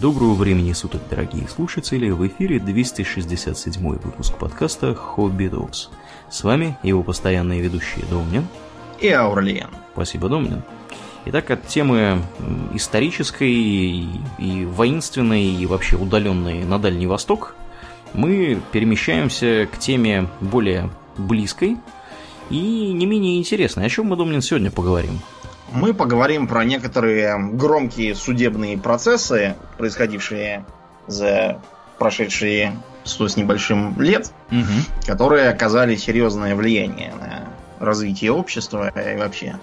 Доброго времени суток, дорогие слушатели! В эфире 267 выпуск подкаста «Хобби Докс». С вами его постоянные ведущие Домнин и Аурлиен. Спасибо, Домнин. Итак, от темы исторической и, воинственной, и вообще удаленной на Дальний Восток мы перемещаемся к теме более близкой и не менее интересной. О чем мы, Домнин, сегодня поговорим? Мы поговорим про некоторые громкие судебные процессы, происходившие за прошедшие сто с небольшим лет, угу. которые оказали серьезное влияние на развитие общества и вообще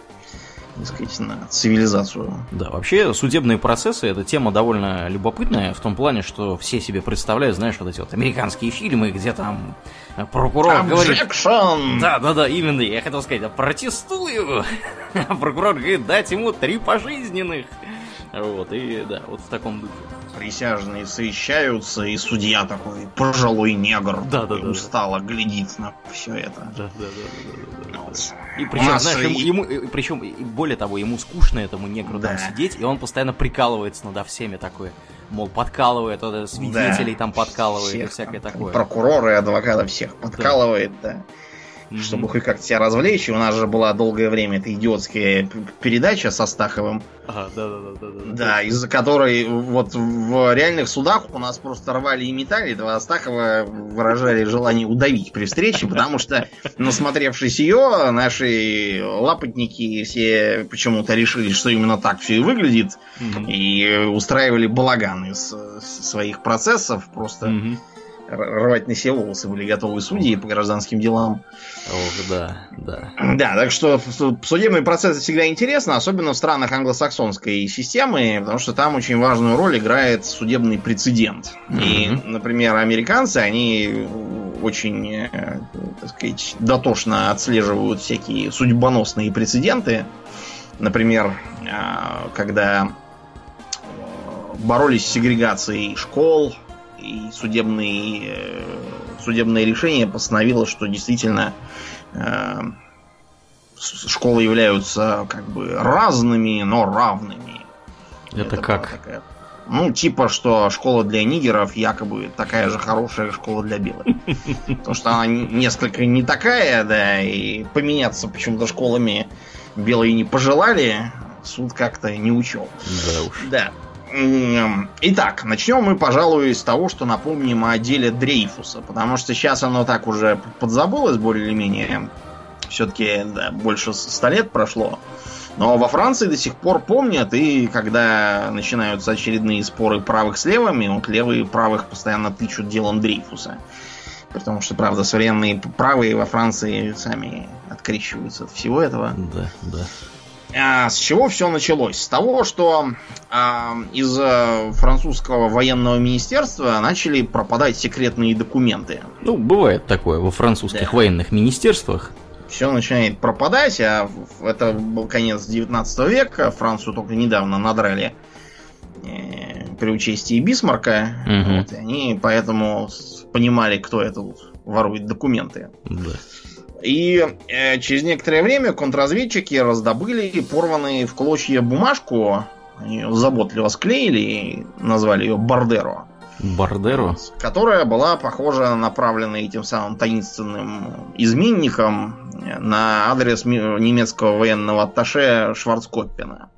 так сказать, на цивилизацию. Да, вообще судебные процессы это тема довольно любопытная в том плане, что все себе представляют, знаешь, вот эти вот американские фильмы, где там прокурор Objection! говорит... Да, да, да, именно, я хотел сказать, протестую. прокурор говорит, дать ему три пожизненных. Вот, и да, вот в таком духе. Присяжные совещаются, и судья такой, пожилой негр, да, да, да, устало да. глядит на все это. Да, да, да, да, да, да. Вот. И причем, знаешь, ему, ему, причем, и более того, ему скучно этому негру да. там сидеть, и он постоянно прикалывается над всеми такое. Мол, подкалывает, вот, свидетелей да. там подкалывает всех, и всякое там, такое. Прокуроры, адвокаты всех подкалывает, да. да mm-hmm. чтобы хоть как-то себя развлечь. у нас же была долгое время эта идиотская передача со Стаховым. Ага, да, да, да, да. Да, из-за которой вот в реальных судах у нас просто рвали и метали, этого Астахова выражали желание удавить при встрече, потому что, насмотревшись ее, наши лапотники все почему-то решили, что именно так все и выглядит, mm-hmm. и устраивали балаган из своих процессов просто. Mm-hmm рвать на себе волосы были готовы судьи по гражданским делам. Ох, да, да. Да, так что судебный процесс всегда интересно, особенно в странах англосаксонской системы, потому что там очень важную роль играет судебный прецедент. Mm-hmm. И, например, американцы, они очень, э, так сказать, дотошно отслеживают всякие судьбоносные прецеденты. Например, э, когда боролись с сегрегацией школ, и судебный, э, судебное решение постановило, что действительно э, школы являются как бы разными, но равными. Это, Это как? Такая, ну, типа, что школа для нигеров якобы такая же хорошая школа для белых. Потому что она несколько не такая, да, и поменяться почему-то школами белые не пожелали, суд как-то не учел. Да уж. Да. Итак, начнем мы, пожалуй, с того, что напомним о деле Дрейфуса, потому что сейчас оно так уже подзабылось более или менее. Все-таки да, больше ста лет прошло. Но во Франции до сих пор помнят, и когда начинаются очередные споры правых с левыми, вот левые правых постоянно тычут делом Дрейфуса. Потому что, правда, современные правые во Франции сами открещиваются от всего этого. Да, да. А, с чего все началось? С того, что а, из э, французского военного министерства начали пропадать секретные документы. Ну, бывает такое во французских да. военных министерствах. Все начинает пропадать, а это был конец 19 века, Францию только недавно надрали э, при участии Бисмарка. Угу. Вот, и они поэтому понимали, кто это ворует документы. Да. И э, через некоторое время контрразведчики раздобыли порванные в клочья бумажку, ее заботливо склеили и назвали ее Бардеро. Бардеро? Которая была, похоже, направлена этим самым таинственным изменником на адрес немецкого военного атташе Шварцкоппена.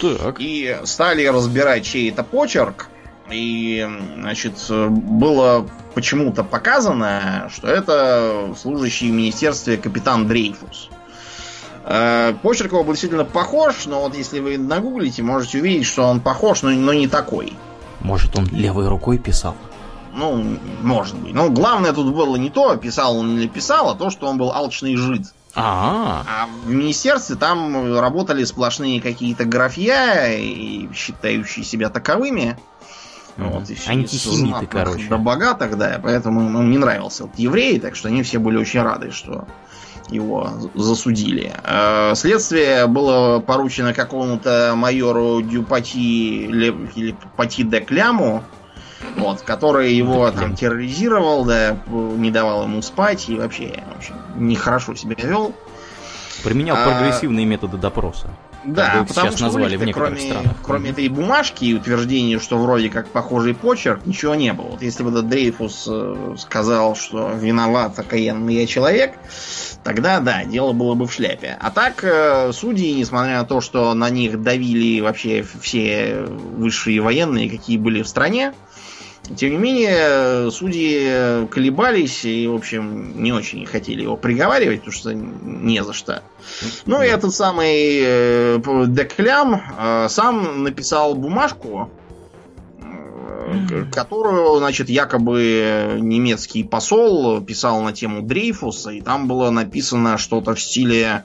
Так. И стали разбирать чей это почерк. И, значит, было почему-то показано, что это служащий в министерстве капитан Дрейфус. Э, почерк его был действительно похож, но вот если вы нагуглите, можете увидеть, что он похож, но, но не такой. Может, он левой рукой писал? Ну, может быть. Но главное тут было не то, писал он или писал, а то, что он был алчный жид. А, -а, а в министерстве там работали сплошные какие-то графья, и считающие себя таковыми. Вот, и Антисемиты, короче. До богатых, да, поэтому ему не нравился вот еврей, так что они все были очень рады, что его засудили. Э, следствие было поручено какому-то майору Дюпати или Пати де Кляму, вот, который его там терроризировал, да, не давал ему спать и вообще, в общем, нехорошо себя вел. Применял а, прогрессивные методы допроса. Да, потому сейчас что назвали в некоторых кроме, странах. Кроме этой бумажки и утверждения, что вроде как похожий почерк, ничего не было. Вот если бы этот Дрейфус э, сказал, что виноват окаянный я человек, тогда да, дело было бы в шляпе. А так, э, судьи, несмотря на то, что на них давили вообще все высшие военные, какие были в стране, тем не менее, судьи колебались и, в общем, не очень хотели его приговаривать, потому что не за что. Ну и этот самый э, Деклям э, сам написал бумажку, э, которую, значит, якобы немецкий посол писал на тему Дрейфуса, и там было написано что-то в стиле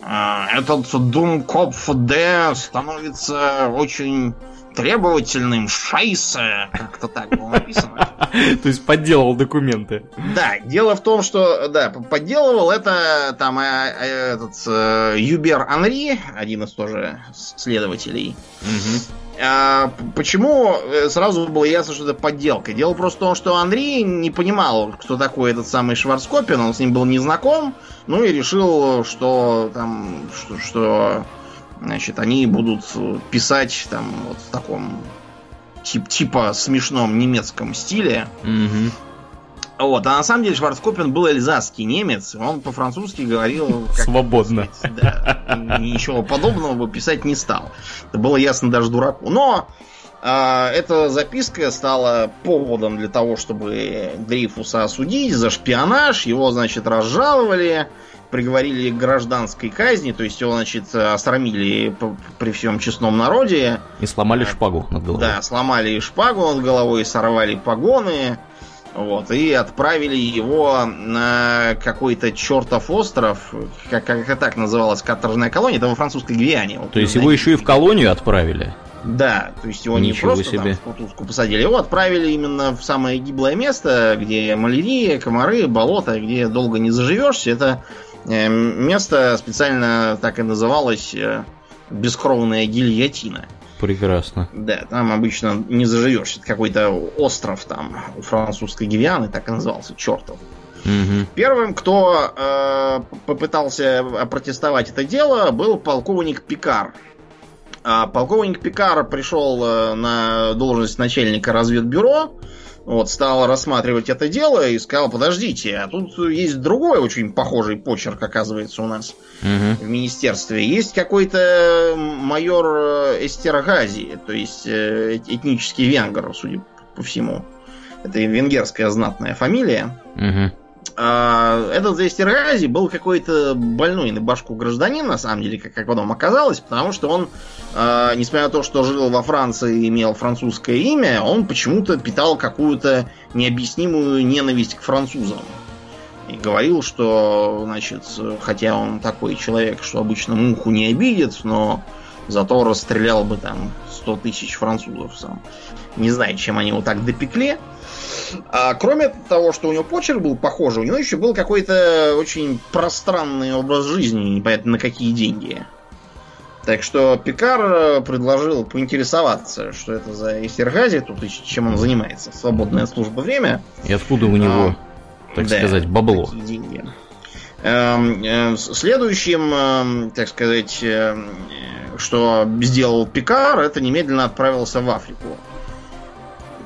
этот Думкопф Д становится очень требовательным, шайсе, как-то так было написано. То есть подделывал документы. Да, дело в том, что, да, подделывал это там э, э, этот э, Юбер Анри, один из тоже следователей. А, почему сразу было ясно, что это подделка? Дело просто в том, что Андрей не понимал, кто такой этот самый Шварцкопин, он с ним был не знаком, ну и решил, что там, что, что Значит, они будут писать там вот в таком тип, типа смешном немецком стиле. Угу. Вот, а на самом деле Шварцкопен был эльзасский немец, он по-французски говорил... Как, Свободно. Сказать, да, ничего подобного бы писать не стал. Это было ясно даже дураку. Но э, эта записка стала поводом для того, чтобы Дрейфуса осудить за шпионаж. Его, значит, разжаловали приговорили к гражданской казни, то есть его, значит, осрамили при всем честном народе. И сломали шпагу над головой. Да, сломали шпагу над головой, сорвали погоны, вот, и отправили его на какой-то чертов остров, как, как так называлась каторжная колония, это во французской Гвиане. Вот, то есть его еще и в колонию отправили? Да, то есть его Ничего не просто себе. там в кутузку посадили, его отправили именно в самое гиблое место, где малярия, комары, болото, где долго не заживешься. Это место специально так и называлось э, бескровная гильотина. Прекрасно. Да, там обычно не заживешь. Это какой-то остров там у французской Гвианы, так и назывался, чертов. Угу. Первым, кто э, попытался протестовать это дело, был полковник Пикар. А полковник Пикар пришел э, на должность начальника разведбюро, вот, стал рассматривать это дело и сказал, подождите, а тут есть другой очень похожий почерк, оказывается, у нас угу. в министерстве. Есть какой-то майор э, Эстергази, то есть э, этнический венгер, судя по всему. Это венгерская знатная фамилия. Угу. А, этот Эстергази был какой-то больной на башку гражданин, на самом деле, как, как потом оказалось, потому что он, а, несмотря на то, что жил во Франции и имел французское имя, он почему-то питал какую-то необъяснимую ненависть к французам. И говорил, что, значит, хотя он такой человек, что обычно муху не обидит, но зато расстрелял бы там 100 тысяч французов сам. Не знаю, чем они его так допекли. Кроме того, что у него почерк был похожий, у него еще был какой-то очень пространный образ жизни, непонятно на какие деньги. Так что Пикар э, предложил поинтересоваться, что это за Эстергази тут и чем он занимается. Свободная служба время. И откуда у него, а, так да, сказать, бабло. деньги. Эм, э, следующим, эм, так сказать, э, что сделал Пикар, это немедленно отправился в Африку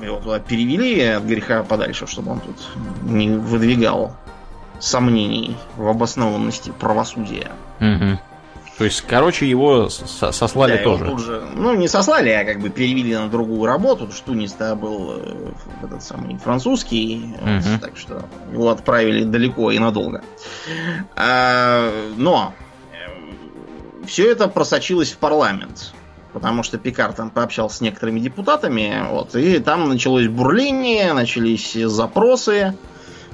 его туда перевели от греха подальше, чтобы он тут не выдвигал сомнений в обоснованности правосудия. Угу. То есть, короче, его сослали да, тоже. Его же, ну, не сослали, а как бы перевели на другую работу. Тунис-то был э, этот самый французский, угу. вот, так что его отправили далеко и надолго. А, но э, все это просочилось в парламент потому что Пикар там пообщался с некоторыми депутатами, вот, и там началось бурление, начались запросы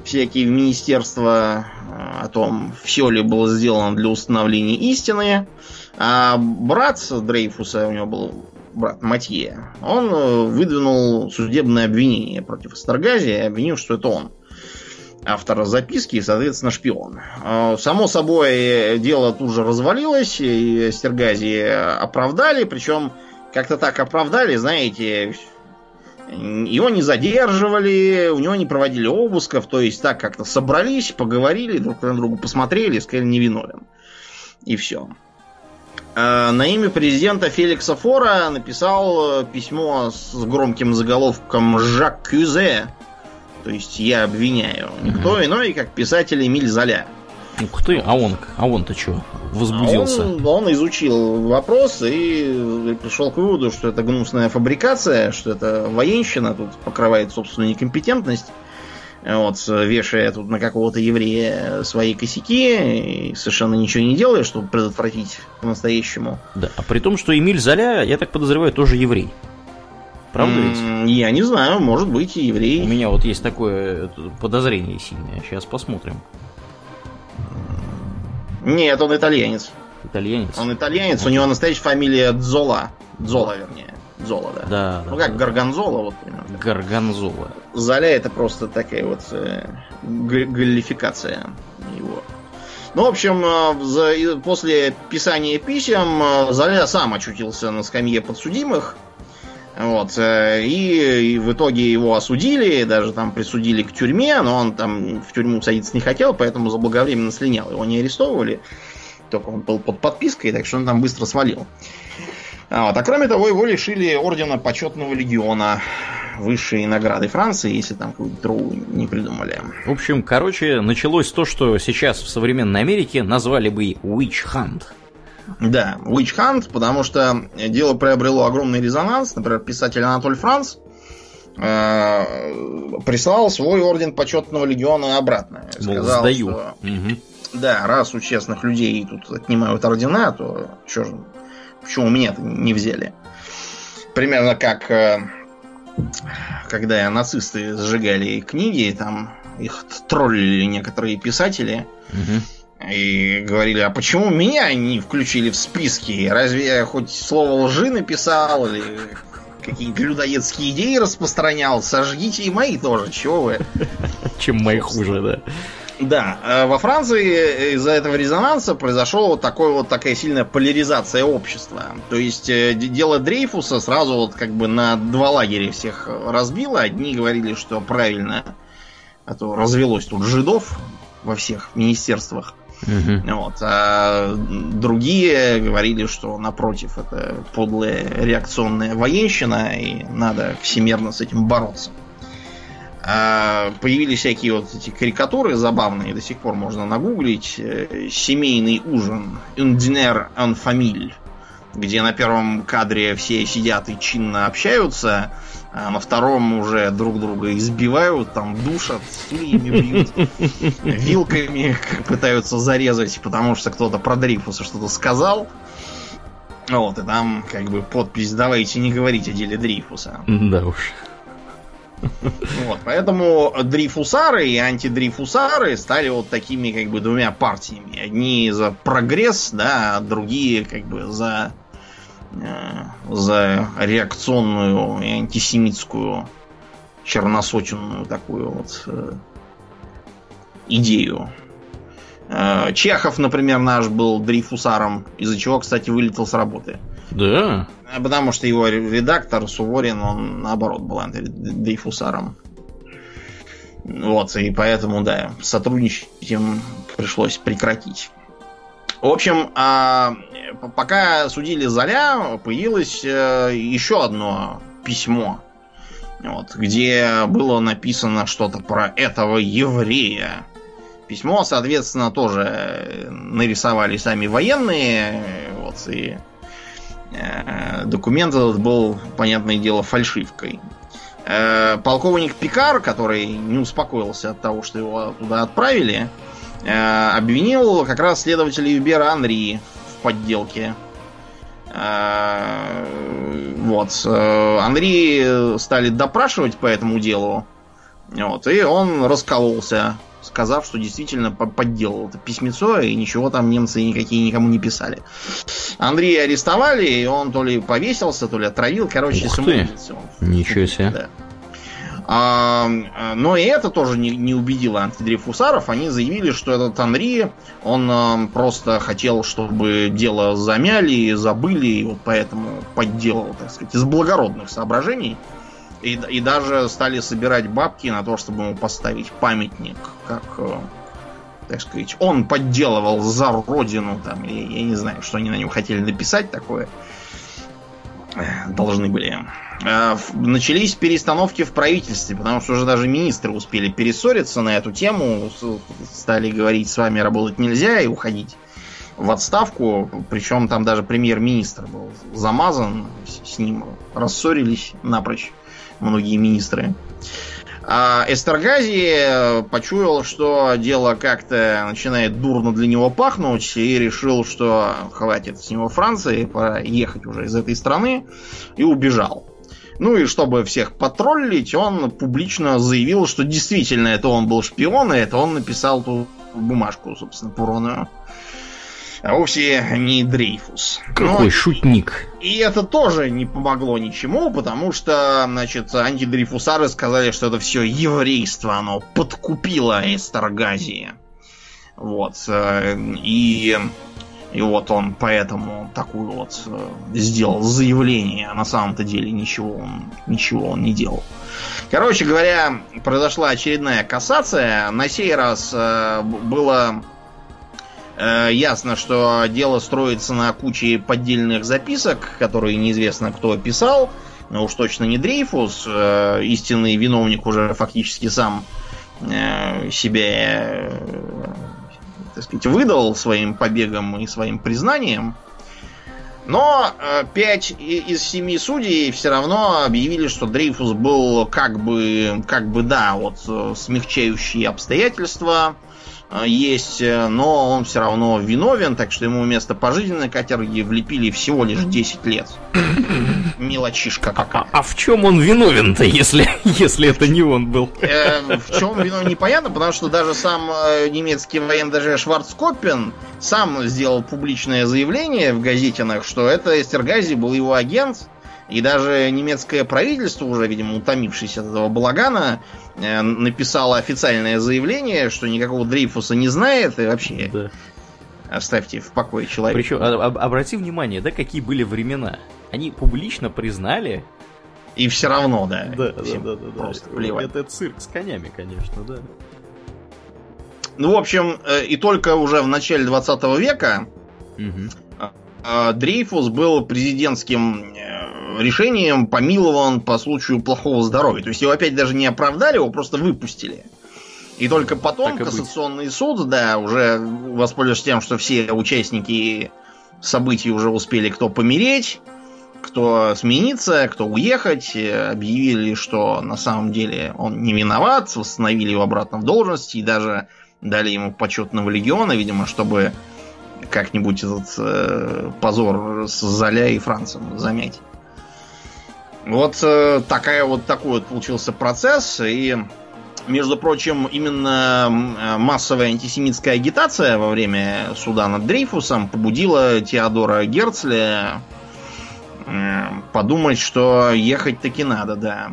всякие в министерство э, о том, все ли было сделано для установления истины. А брат Дрейфуса, у него был брат Матье, он э, выдвинул судебное обвинение против Старгази, обвинил, что это он автора записки и, соответственно, шпион. А, само собой, дело тут же развалилось, и Стергази оправдали, причем как-то так оправдали, знаете, его не задерживали, у него не проводили обысков, то есть так как-то собрались, поговорили, друг на друга посмотрели, сказали невиновен. И все. э, на имя президента Феликса Фора написал письмо с громким заголовком «Жак Кюзе», то есть я обвиняю. Никто угу. иной, как писатель Эмиль Золя. Ух ты, а он, а он-то что, возбудился? А он, он изучил вопрос и пришел к выводу, что это гнусная фабрикация, что это военщина тут покрывает собственную некомпетентность. Вот, вешая тут на какого-то еврея свои косяки и совершенно ничего не делая, чтобы предотвратить по-настоящему. Да, а при том, что Эмиль Золя, я так подозреваю, тоже еврей. Правда ведь? Я не знаю, может быть и еврей. У меня вот есть такое подозрение сильное. Сейчас посмотрим. Нет, он итальянец. Итальянец? Он итальянец, у него настоящая фамилия Дзола. Дзола, вернее. Зола, да. Да. Ну как Гарганзола, вот примерно. Гарганзола. Золя это просто такая вот э, галлификация его. Ну, в общем, э, после писания писем э, Золя сам очутился на скамье подсудимых. Вот. Э, и, и в итоге его осудили, даже там присудили к тюрьме, но он там в тюрьму садиться не хотел, поэтому заблаговременно слинял. Его не арестовывали, только он был под подпиской, так что он там быстро свалил. Вот. А кроме того, его лишили ордена почетного легиона высшей награды Франции, если там какую-то другую не придумали. В общем, короче, началось то, что сейчас в современной Америке назвали бы witch hunt. Да, Witch Hunt, потому что дело приобрело огромный резонанс. Например, писатель Анатоль Франц э, прислал свой орден почетного легиона обратно. Сказал, сдаю. Что, угу. Да, раз у честных людей тут отнимают ордена, то что же, почему меня-то не взяли? Примерно как э, когда нацисты сжигали книги, там их троллили некоторые писатели. Угу и говорили, а почему меня не включили в списки? Разве я хоть слово лжи написал или какие-нибудь людоедские идеи распространял? Сожгите и мои тоже, чего вы? Чем мои хуже, да. Да, э, во Франции из-за этого резонанса произошла вот, такой, вот такая сильная поляризация общества. То есть э, дело Дрейфуса сразу вот как бы на два лагеря всех разбило. Одни говорили, что правильно, а то развелось тут жидов во всех министерствах. Угу. Вот. А другие говорили, что напротив, это подлая реакционная военщина, и надо всемерно с этим бороться. А появились всякие вот эти карикатуры забавные, до сих пор можно нагуглить. Э, Семейный ужин. En famille где на первом кадре все сидят и чинно общаются, а на втором уже друг друга избивают, там душат, стульями бьют, вилками пытаются зарезать, потому что кто-то про Дрейфуса что-то сказал. Вот, и там как бы подпись «Давайте не говорить о деле Дрейфуса». Да уж. Вот, поэтому дрейфусары и антидрейфусары стали вот такими как бы двумя партиями. Одни за прогресс, да, а другие как бы за за реакционную и антисемитскую черносотенную такую вот э, идею. Э, Чехов, например, наш был дрейфусаром, из-за чего, кстати, вылетел с работы. Да. Потому что его редактор Суворин, он наоборот был дрейфусаром. Вот, и поэтому, да, сотрудничать им пришлось прекратить. В общем, а, пока судили Золя, появилось э, еще одно письмо, вот, где было написано что-то про этого еврея. Письмо, соответственно, тоже нарисовали сами военные, вот, и э, документ этот был, понятное дело, фальшивкой. Э, полковник Пикар, который не успокоился от того, что его туда отправили, обвинил как раз следователя Юбера Анри в подделке. Э, вот. Э, Анри стали допрашивать по этому делу. Вот, и он раскололся, сказав, что действительно подделал это письмецо, и ничего там немцы никакие никому не писали. Андрея арестовали, и он то ли повесился, то ли отравил, короче, самоубийца. Ничего себе. Да. А, но и это тоже не, не убедило антидрейфусаров. Они заявили, что этот Анри, он просто хотел, чтобы дело замяли и забыли, и вот поэтому подделал, так сказать, из благородных соображений. И, и даже стали собирать бабки на то, чтобы ему поставить памятник, как э, так сказать, он подделывал за родину, там, я, я не знаю, что они на нем хотели написать такое. Должны были. Э, начались перестановки в правительстве, потому что уже даже министры успели перессориться на эту тему, стали говорить, с вами работать нельзя и уходить в отставку, причем там даже премьер-министр был замазан, с ним рассорились напрочь многие министры. А Эстергази почуял, что дело как-то начинает дурно для него пахнуть, и решил, что хватит с него Франции, пора ехать уже из этой страны, и убежал. Ну и чтобы всех потроллить, он публично заявил, что действительно это он был шпион, и это он написал ту бумажку, собственно, Пуроную а вовсе не Дрейфус. Какой Но... шутник. И это тоже не помогло ничему, потому что, значит, антидрейфусары сказали, что это все еврейство, оно подкупило Эстергази. Вот. Э, и, и вот он поэтому такую вот э, сделал заявление, а на самом-то деле ничего он, ничего он не делал. Короче говоря, произошла очередная кассация. На сей раз э, было Э, ясно, что дело строится на куче поддельных записок, которые неизвестно кто писал, но уж точно не Дрейфус. Э, истинный виновник уже фактически сам э, себя так сказать, выдал своим побегом и своим признанием. Но пять из семи судей все равно объявили, что Дрейфус был как бы, как бы да, вот смягчающие обстоятельства, есть, э, но он все равно виновен, так что ему вместо пожизненной каторги влепили всего лишь 10 лет. Мелочишка какая. А, а в чем он виновен-то, если, если это не он был? Э, в чем виновен непонятно, потому что даже сам э, немецкий военный Шварцкоппен сам сделал публичное заявление в газетинах, что это Эстергази был его агент, и даже немецкое правительство, уже, видимо, утомившись от этого балагана, Э, написала официальное заявление, что никакого Дрейфуса не знает и вообще да. оставьте в покое человека. Причем, а, об, обрати внимание, да, какие были времена. Они публично признали. И все равно, да. Да, да, да, да. Просто да. плевать. Это цирк с конями, конечно, да. Ну, в общем, э, и только уже в начале 20 века угу. Дрейфус был президентским решением помилован по случаю плохого здоровья. То есть его опять даже не оправдали, его просто выпустили. И только потом так кассационный быть. суд, да, уже воспользовавшись тем, что все участники событий уже успели кто помереть, кто смениться, кто уехать, объявили, что на самом деле он не виноват, восстановили его обратно в должности и даже дали ему почетного легиона, видимо, чтобы как-нибудь этот э, позор с Золя и Францем замять. Вот э, такая вот такой вот получился процесс. И, между прочим, именно э, массовая антисемитская агитация во время суда над Дрейфусом побудила Теодора Герцля э, подумать, что ехать таки надо, да.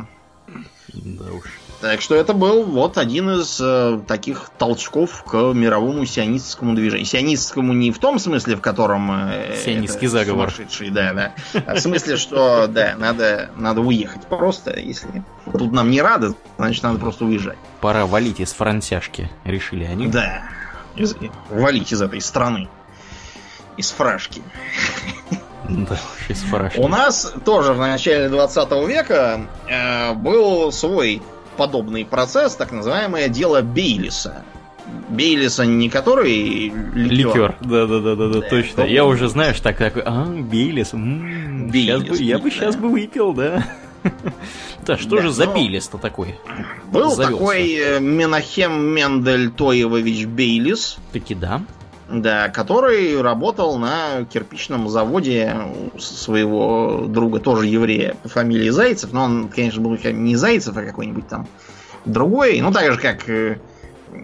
Да уж. Так что это был вот один из э, таких толчков к мировому сионистскому движению. Сионистскому не в том смысле, в котором... Э, Сионистский заговор. Да, да. А в смысле, что, да, надо, надо уехать просто. Если тут нам не рады, значит, надо просто уезжать. Пора валить из франтяшки, решили они. Да. Из, валить из этой страны. Из фрашки. Да, из фрашки. У нас тоже в начале 20 века э, был свой подобный процесс, так называемое дело Бейлиса. Бейлиса не который ликер. Ликер, да-да-да, да, точно. Я уже, знаешь, так такой, а, Бейлис, м-м, Бейлис бы, я бы сейчас бы выпил, да. Да, что же за Бейлис-то такой? Был такой э, Менахем Мендель Тоевович Бейлис. Таки да. Да, который работал на кирпичном заводе своего друга, тоже еврея, по фамилии Зайцев, но он, конечно, был не Зайцев, а какой-нибудь там другой. Ну, так же, как э,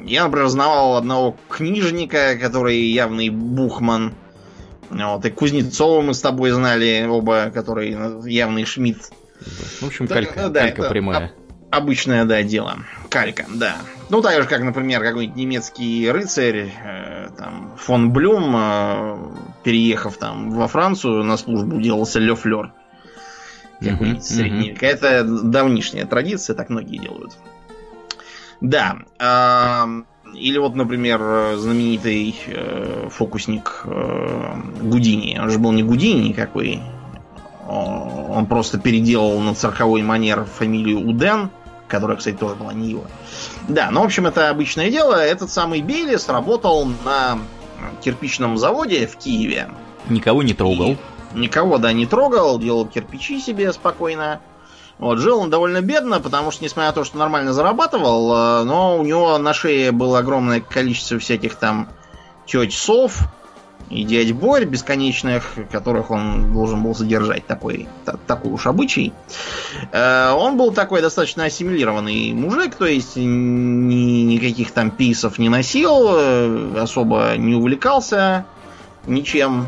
я, например, знавал одного книжника, который явный бухман. Вот, и Кузнецова мы с тобой знали оба, который явный Шмидт. В общем, калька, да, калька прямая. Обычное, да, дело. Калька, да. Ну, так же, как, например, какой-нибудь немецкий рыцарь, э, там, фон Блюм, э, переехав там во Францию на службу, делался Ле Флер. Какой-нибудь средний. Это давнишняя традиция, так многие делают. Да. Э, или вот, например, знаменитый э, фокусник э, Гудини. Он же был не Гудини никакой. Он просто переделал на цирковой манер фамилию Уден, которая, кстати, тоже была не его. Да, ну, в общем, это обычное дело. Этот самый Белис работал на кирпичном заводе в Киеве. Никого не трогал. И никого, да, не трогал, делал кирпичи себе спокойно. Вот, жил он довольно бедно, потому что, несмотря на то, что нормально зарабатывал, э, но у него на шее было огромное количество всяких там теть сов и дядь Борь бесконечных, которых он должен был содержать, такой, та, такой уж обычай. Э, он был такой достаточно ассимилированный мужик, то есть ни, никаких там писов не носил, э, особо не увлекался ничем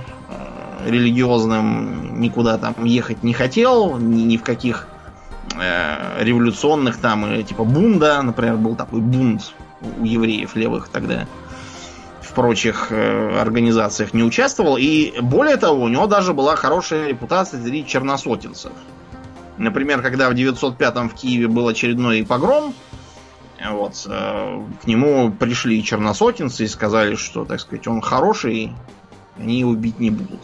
религиозным, никуда там ехать не хотел, ни, ни в каких э, революционных там, э, типа бунда, например, был такой бунт у евреев левых тогда, в прочих э, организациях не участвовал. И более того, у него даже была хорошая репутация среди черносотенцев. Например, когда в 905-м в Киеве был очередной погром, вот, э, к нему пришли черносотенцы и сказали, что, так сказать, он хороший, они его бить не будут.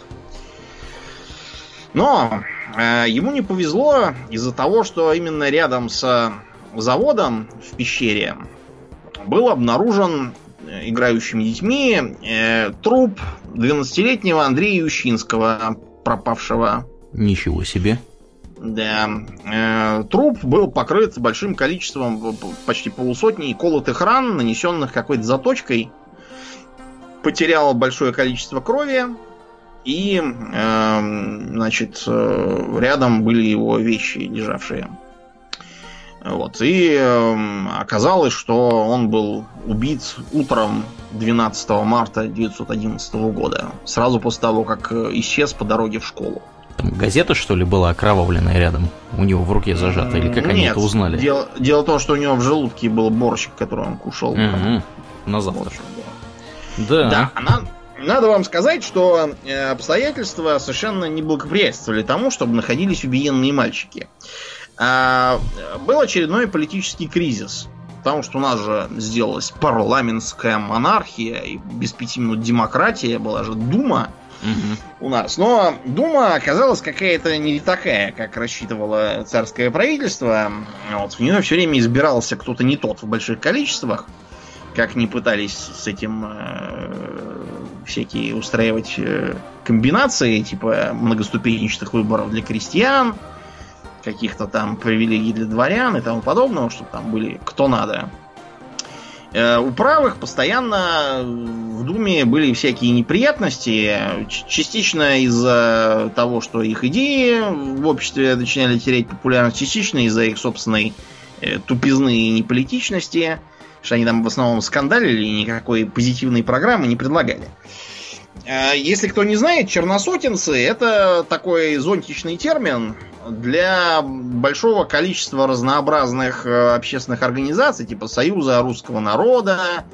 Но э, ему не повезло из-за того, что именно рядом с заводом в пещере был обнаружен э, играющими детьми э, труп 12-летнего Андрея Ющинского, пропавшего. Ничего себе. Да. Э, труп был покрыт большим количеством, почти полусотни колотых ран, нанесенных какой-то заточкой. Потерял большое количество крови, и, э, значит, э, рядом были его вещи, лежавшие. Вот. И э, оказалось, что он был убит утром 12 марта 1911 года, сразу после того, как э, исчез по дороге в школу. Там газета, что ли, была окровавленная рядом? У него в руке зажата? Или как Нет, они это узнали? Дело, дело в том, что у него в желудке был борщик, который он кушал. Угу. На завтра. Да. Да, она, надо вам сказать, что э, обстоятельства совершенно не благоприятствовали тому, чтобы находились убиенные мальчики. Был очередной политический кризис. Потому что у нас же сделалась парламентская монархия и без пяти минут демократия, была же Дума угу. у нас. Но Дума оказалась какая-то не такая, как рассчитывало царское правительство. Вот, в нее все время избирался кто-то не тот в больших количествах как не пытались с этим э, всякие устраивать э, комбинации, типа многоступенчатых выборов для крестьян, каких-то там привилегий для дворян и тому подобного, чтобы там были кто надо. Э, у правых постоянно в Думе были всякие неприятности, частично из-за того, что их идеи в обществе начинали терять популярность, частично из-за их собственной э, тупизны и неполитичности что они там в основном скандалили и никакой позитивной программы не предлагали. А, если кто не знает, черносотенцы это такой зонтичный термин для большого количества разнообразных э, общественных организаций, типа Союза русского народа,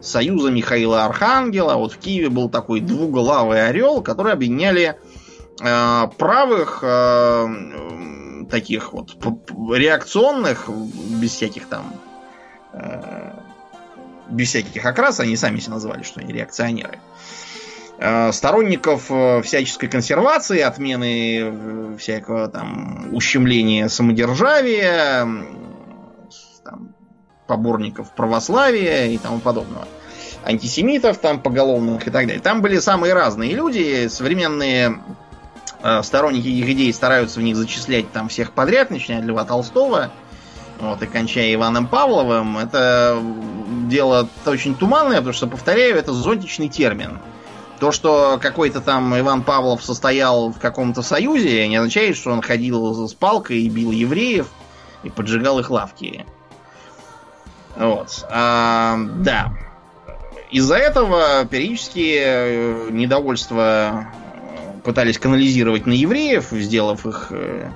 Союза Михаила Архангела. Вот в Киеве был такой двуглавый орел, который объединяли э, правых э, таких вот реакционных, без всяких там Э, без всяких окрас, они сами себя называли, что они реакционеры. Э, сторонников э, всяческой консервации, отмены всякого там ущемления самодержавия, там, поборников православия и тому подобного. Антисемитов там поголовных и так далее. Там были самые разные люди, современные сторонники их идей стараются в них зачислять там всех подряд, начиная от Льва Толстого, вот, и кончая Иваном Павловым, это дело очень туманное, потому что, повторяю, это зонтичный термин. То, что какой-то там Иван Павлов состоял в каком-то союзе, не означает, что он ходил с палкой и бил евреев и поджигал их лавки. Вот. А, да. Из-за этого периодически э, недовольство э, пытались канализировать на евреев, сделав их э,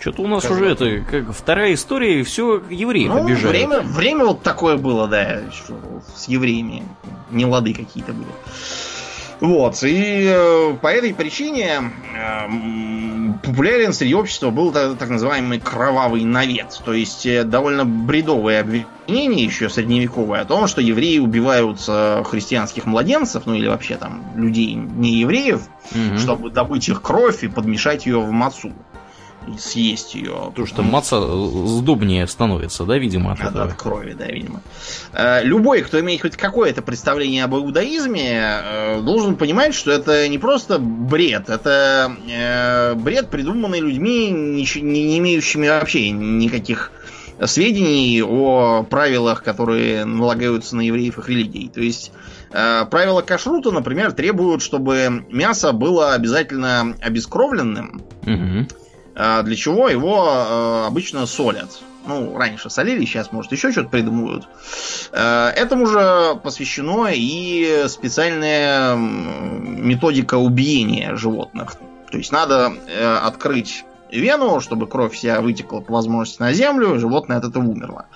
что-то у нас Скажу. уже это, как вторая история, и все евреев ну, обижают. Время, время вот такое было, да, с евреями. Не лады какие-то были. Вот, и э, по этой причине э, популярен среди общества был так, называемый кровавый навет. То есть э, довольно бредовое обвинение еще средневековое о том, что евреи убивают христианских младенцев, ну или вообще там людей не евреев, угу. чтобы добыть их кровь и подмешать ее в мацу съесть ее. Потому что маца сдобнее становится, да, видимо, от, от, от крови, да, видимо. Э, любой, кто имеет хоть какое-то представление об иудаизме, э, должен понимать, что это не просто бред, это э, бред, придуманный людьми, не имеющими вообще никаких сведений о правилах, которые налагаются на евреев их религий. То есть правила кашрута, например, требуют, чтобы мясо было обязательно обескровленным. Угу для чего его а, обычно солят. Ну, раньше солили, сейчас, может, еще что-то придумывают. А, этому же посвящено и специальная методика убиения животных. То есть надо э, открыть вену, чтобы кровь вся вытекла по возможности на землю, животное от этого умерло.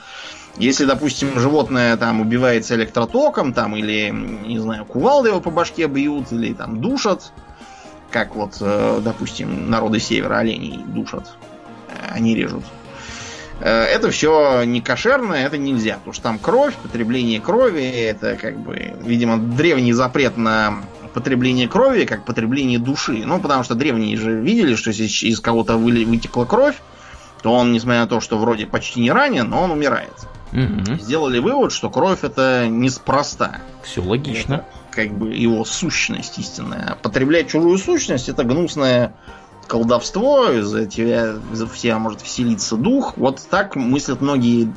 Если, допустим, животное там убивается электротоком, там, или, не знаю, кувалды его по башке бьют, или там душат, как вот, э, допустим, народы севера оленей душат, э, они режут. Э, это все не кошерное, это нельзя, потому что там кровь, потребление крови, это как бы, видимо, древний запрет на потребление крови, как потребление души. Ну, потому что древние же видели, что если из кого-то вытекла кровь, то он, несмотря на то, что вроде почти не ранен, но он умирает. Угу. Сделали вывод, что кровь это неспроста. Все логично. Это, как бы его сущность истинная. Потреблять чужую сущность это гнусное колдовство, из-за тебя, из-за тебя может вселиться дух. Вот так мыслят многие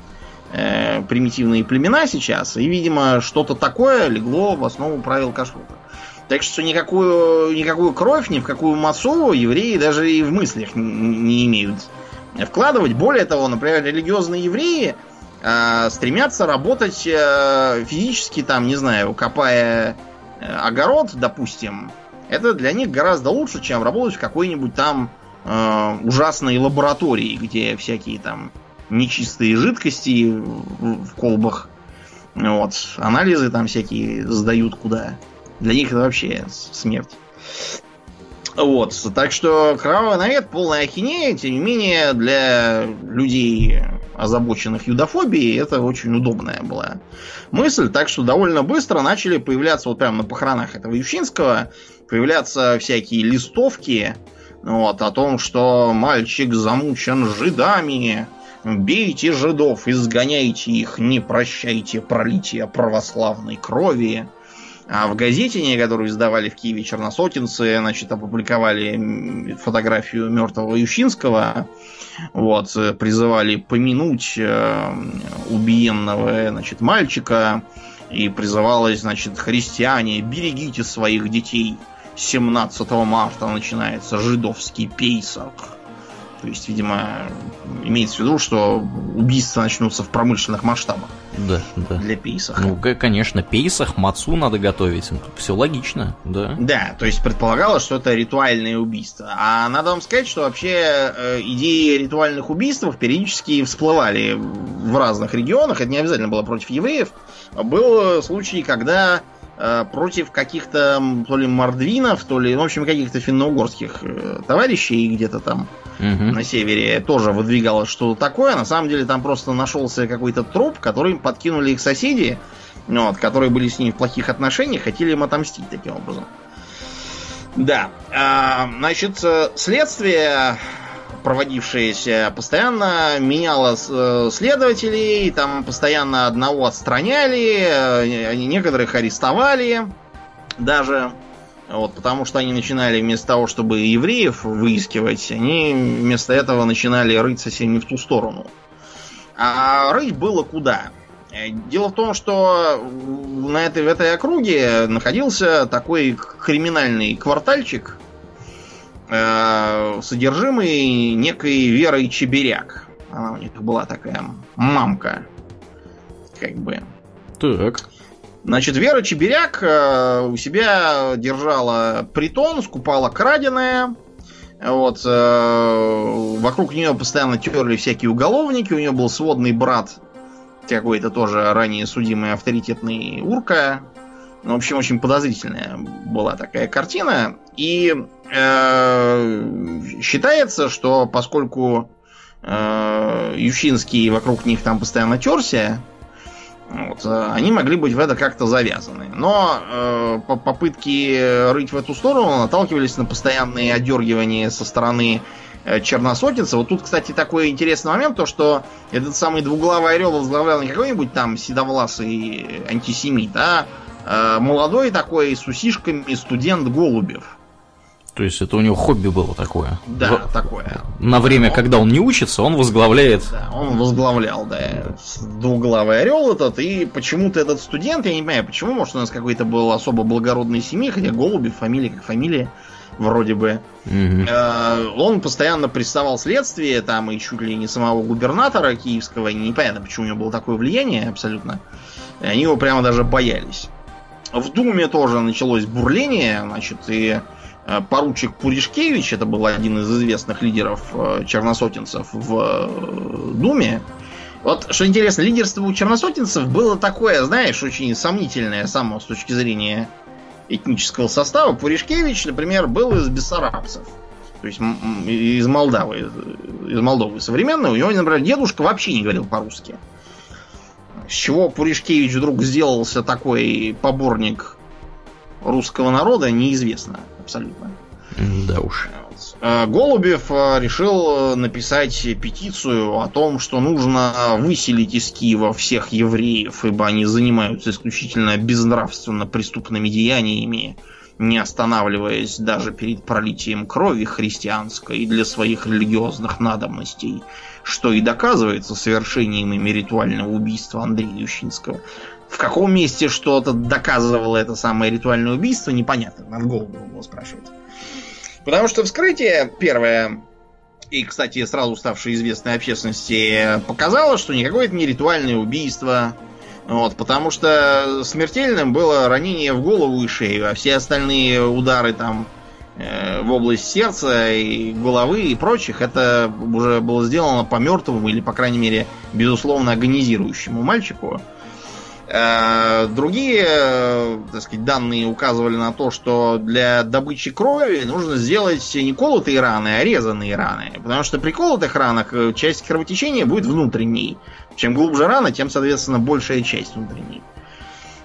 э, примитивные племена сейчас, и, видимо, что-то такое легло в основу правил кашрута. Так что никакую, никакую кровь, ни в какую массу евреи даже и в мыслях не, не имеют вкладывать. Более того, например, религиозные евреи э, стремятся работать э, физически, там, не знаю, копая Э, огород, допустим, это для них гораздо лучше, чем работать в какой-нибудь там ужасной лаборатории, где всякие там нечистые жидкости в колбах, вот, анализы там всякие сдают куда. Для них это вообще смерть. Вот, так что кровавый навет полная ахинея, тем не менее, для людей, озабоченных юдофобией, это очень удобная была мысль, так что довольно быстро начали появляться, вот прямо на похоронах этого Ющинского, появляться всякие листовки, вот, о том, что мальчик замучен жидами, бейте жидов, изгоняйте их, не прощайте пролития православной крови. А в газете, которую издавали в Киеве черносотенцы, значит, опубликовали фотографию мертвого Ющинского. Вот, призывали помянуть э, убиенного, значит, мальчика. И призывалось, значит, христиане, берегите своих детей. 17 марта начинается жидовский пейсах. То есть, видимо, имеется в виду, что убийства начнутся в промышленных масштабах. Да, да. Для пейсах. Ну, конечно, пейсах, мацу надо готовить. Все логично, да. Да, то есть предполагалось, что это ритуальное убийство. А надо вам сказать, что вообще э, идеи ритуальных убийств периодически всплывали в разных регионах. Это не обязательно было против евреев. Был случай, когда против каких-то то ли мордвинов, то ли, в общем, каких-то финно-угорских э, товарищей где-то там угу. на севере тоже выдвигалось что-то такое. На самом деле там просто нашелся какой-то труп, который им подкинули их соседи, вот, которые были с ним в плохих отношениях, хотели им отомстить таким образом. Да. А, значит, э, следствие проводившееся постоянно меняло э, следователей, там постоянно одного отстраняли, э, некоторых арестовали даже. Вот, потому что они начинали вместо того, чтобы евреев выискивать, они вместо этого начинали рыть совсем не в ту сторону. А рыть было куда? Э, дело в том, что на этой, в этой округе находился такой криминальный квартальчик, э, некой Верой Чеберяк. Она у них была такая мамка. Как бы. Так. Значит, Вера Чеберяк э, у себя держала притон, скупала краденое. Вот, э, вокруг нее постоянно терли всякие уголовники. У нее был сводный брат, какой-то тоже ранее судимый авторитетный урка. В общем, очень подозрительная была такая картина. И э, считается, что поскольку э, Ющинский вокруг них там постоянно терся, вот, э, они могли быть в это как-то завязаны. Но э, попытки рыть в эту сторону наталкивались на постоянные одергивания со стороны э. Вот тут, кстати, такой интересный момент, то что этот самый двуглавый орел возглавлял не какой-нибудь там седовласый антисемит, а молодой такой с усишками студент Голубев. То есть это у него хобби было такое? Да, В... такое. На время, он... когда он не учится, он возглавляет... Да, он возглавлял, да, двуглавый орел этот, и почему-то этот студент, я не понимаю, почему, может, у нас какой-то был особо благородной семьи, хотя Голубев, фамилия как фамилия, вроде бы. Угу. Он постоянно приставал следствие, там и чуть ли не самого губернатора киевского, непонятно, почему у него было такое влияние абсолютно. Они его прямо даже боялись. В Думе тоже началось бурление, значит, и э, поручик Пуришкевич, это был один из известных лидеров э, черносотенцев в э, Думе. Вот, что интересно, лидерство у черносотенцев было такое, знаешь, очень сомнительное само с точки зрения этнического состава. Пуришкевич, например, был из бессарабцев. То есть из Молдавы, из Молдовы современной. У него, например, дедушка вообще не говорил по-русски. С чего Пуришкевич вдруг сделался такой поборник русского народа, неизвестно абсолютно. Да уж. Э, Голубев э, решил написать петицию о том, что нужно выселить из Киева всех евреев, ибо они занимаются исключительно безнравственно преступными деяниями, не останавливаясь даже перед пролитием крови христианской для своих религиозных надобностей что и доказывается совершением ими ритуального убийства Андрея Ющинского. В каком месте что-то доказывало это самое ритуальное убийство, непонятно. Надо голову было спрашивать. Потому что вскрытие первое, и, кстати, сразу ставшее известной общественности, показало, что никакое это не ритуальное убийство. Вот, потому что смертельным было ранение в голову и шею, а все остальные удары там Э, в область сердца и головы и прочих, это уже было сделано по мертвому или, по крайней мере, безусловно, агонизирующему мальчику. Э, другие, э, так сказать, данные указывали на то, что для добычи крови нужно сделать не колотые раны, а резанные раны. Потому что при колотых ранах часть кровотечения будет внутренней. Чем глубже рана, тем, соответственно, большая часть внутренней.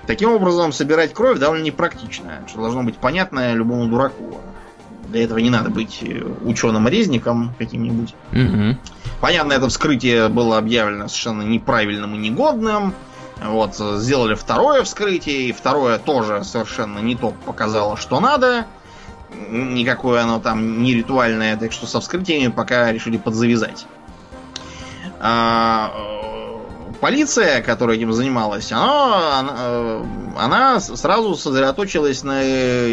Таким образом, собирать кровь довольно непрактично, что должно быть понятно любому дураку. Для этого не надо быть э, ученым-резником каким-нибудь. Угу. Понятно, это вскрытие было объявлено совершенно неправильным и негодным. Вот, сделали второе вскрытие, и второе тоже совершенно не то показало, что надо. Никакое оно там не ритуальное, так что со вскрытиями пока решили подзавязать. А, э, полиция, которая этим занималась, она, она, э, она сразу сосредоточилась на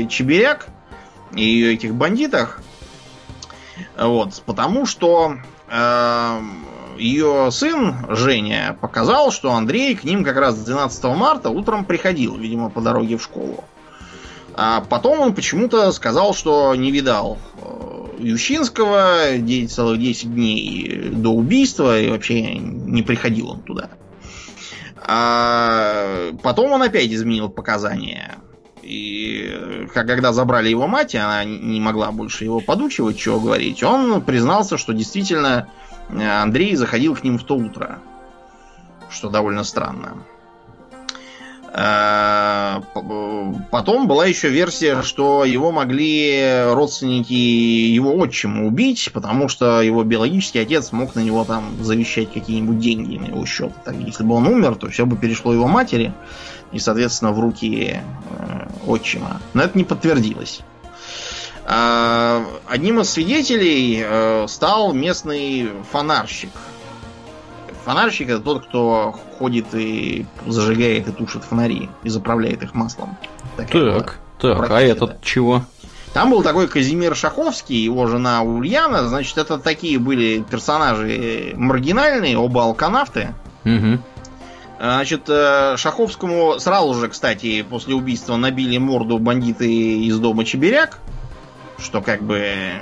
Чебиряк, и этих бандитах. Вот, потому что э, ее сын Женя показал, что Андрей к ним как раз 12 марта утром приходил, видимо, по дороге в школу. А потом он почему-то сказал, что не видал э, Ющинского 10, целых 10 дней до убийства и вообще не приходил он туда. А потом он опять изменил показания. И когда забрали его мать, она не могла больше его подучивать, чего говорить, он признался, что действительно Андрей заходил к ним в то утро. Что довольно странно. Э, потом была еще версия, что его могли родственники его отчима убить, потому что его биологический отец мог на него там завещать какие-нибудь деньги на его счет. Так, если бы он умер, то все бы перешло его матери и, соответственно, в руки э, отчима. Но это не подтвердилось. А, одним из свидетелей э, стал местный фонарщик. Фонарщик это тот, кто ходит и зажигает и тушит фонари и заправляет их маслом. Такая так, так, а этот чего? Там был такой Казимир Шаховский, его жена Ульяна. Значит, это такие были персонажи маргинальные, оба алканавты. Угу. Значит, э, Шаховскому сразу же, кстати, после убийства набили морду бандиты из дома Чебиряк, что как бы...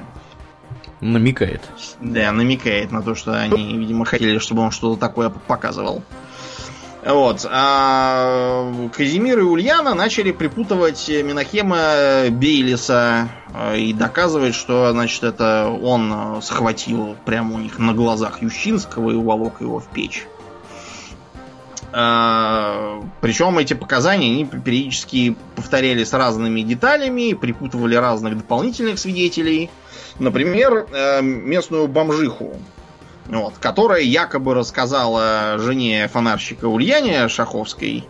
Намекает. Да, намекает на то, что они, видимо, хотели, чтобы он что-то такое показывал. Вот. А Казимир и Ульяна начали припутывать Минахема Бейлиса э, и доказывать, что, значит, это он схватил прямо у них на глазах Ющинского и уволок его в печь. А, причем эти показания они периодически повторялись разными деталями, припутывали разных дополнительных свидетелей. Например, э, местную бомжиху, вот, которая якобы рассказала жене фонарщика Ульяне Шаховской,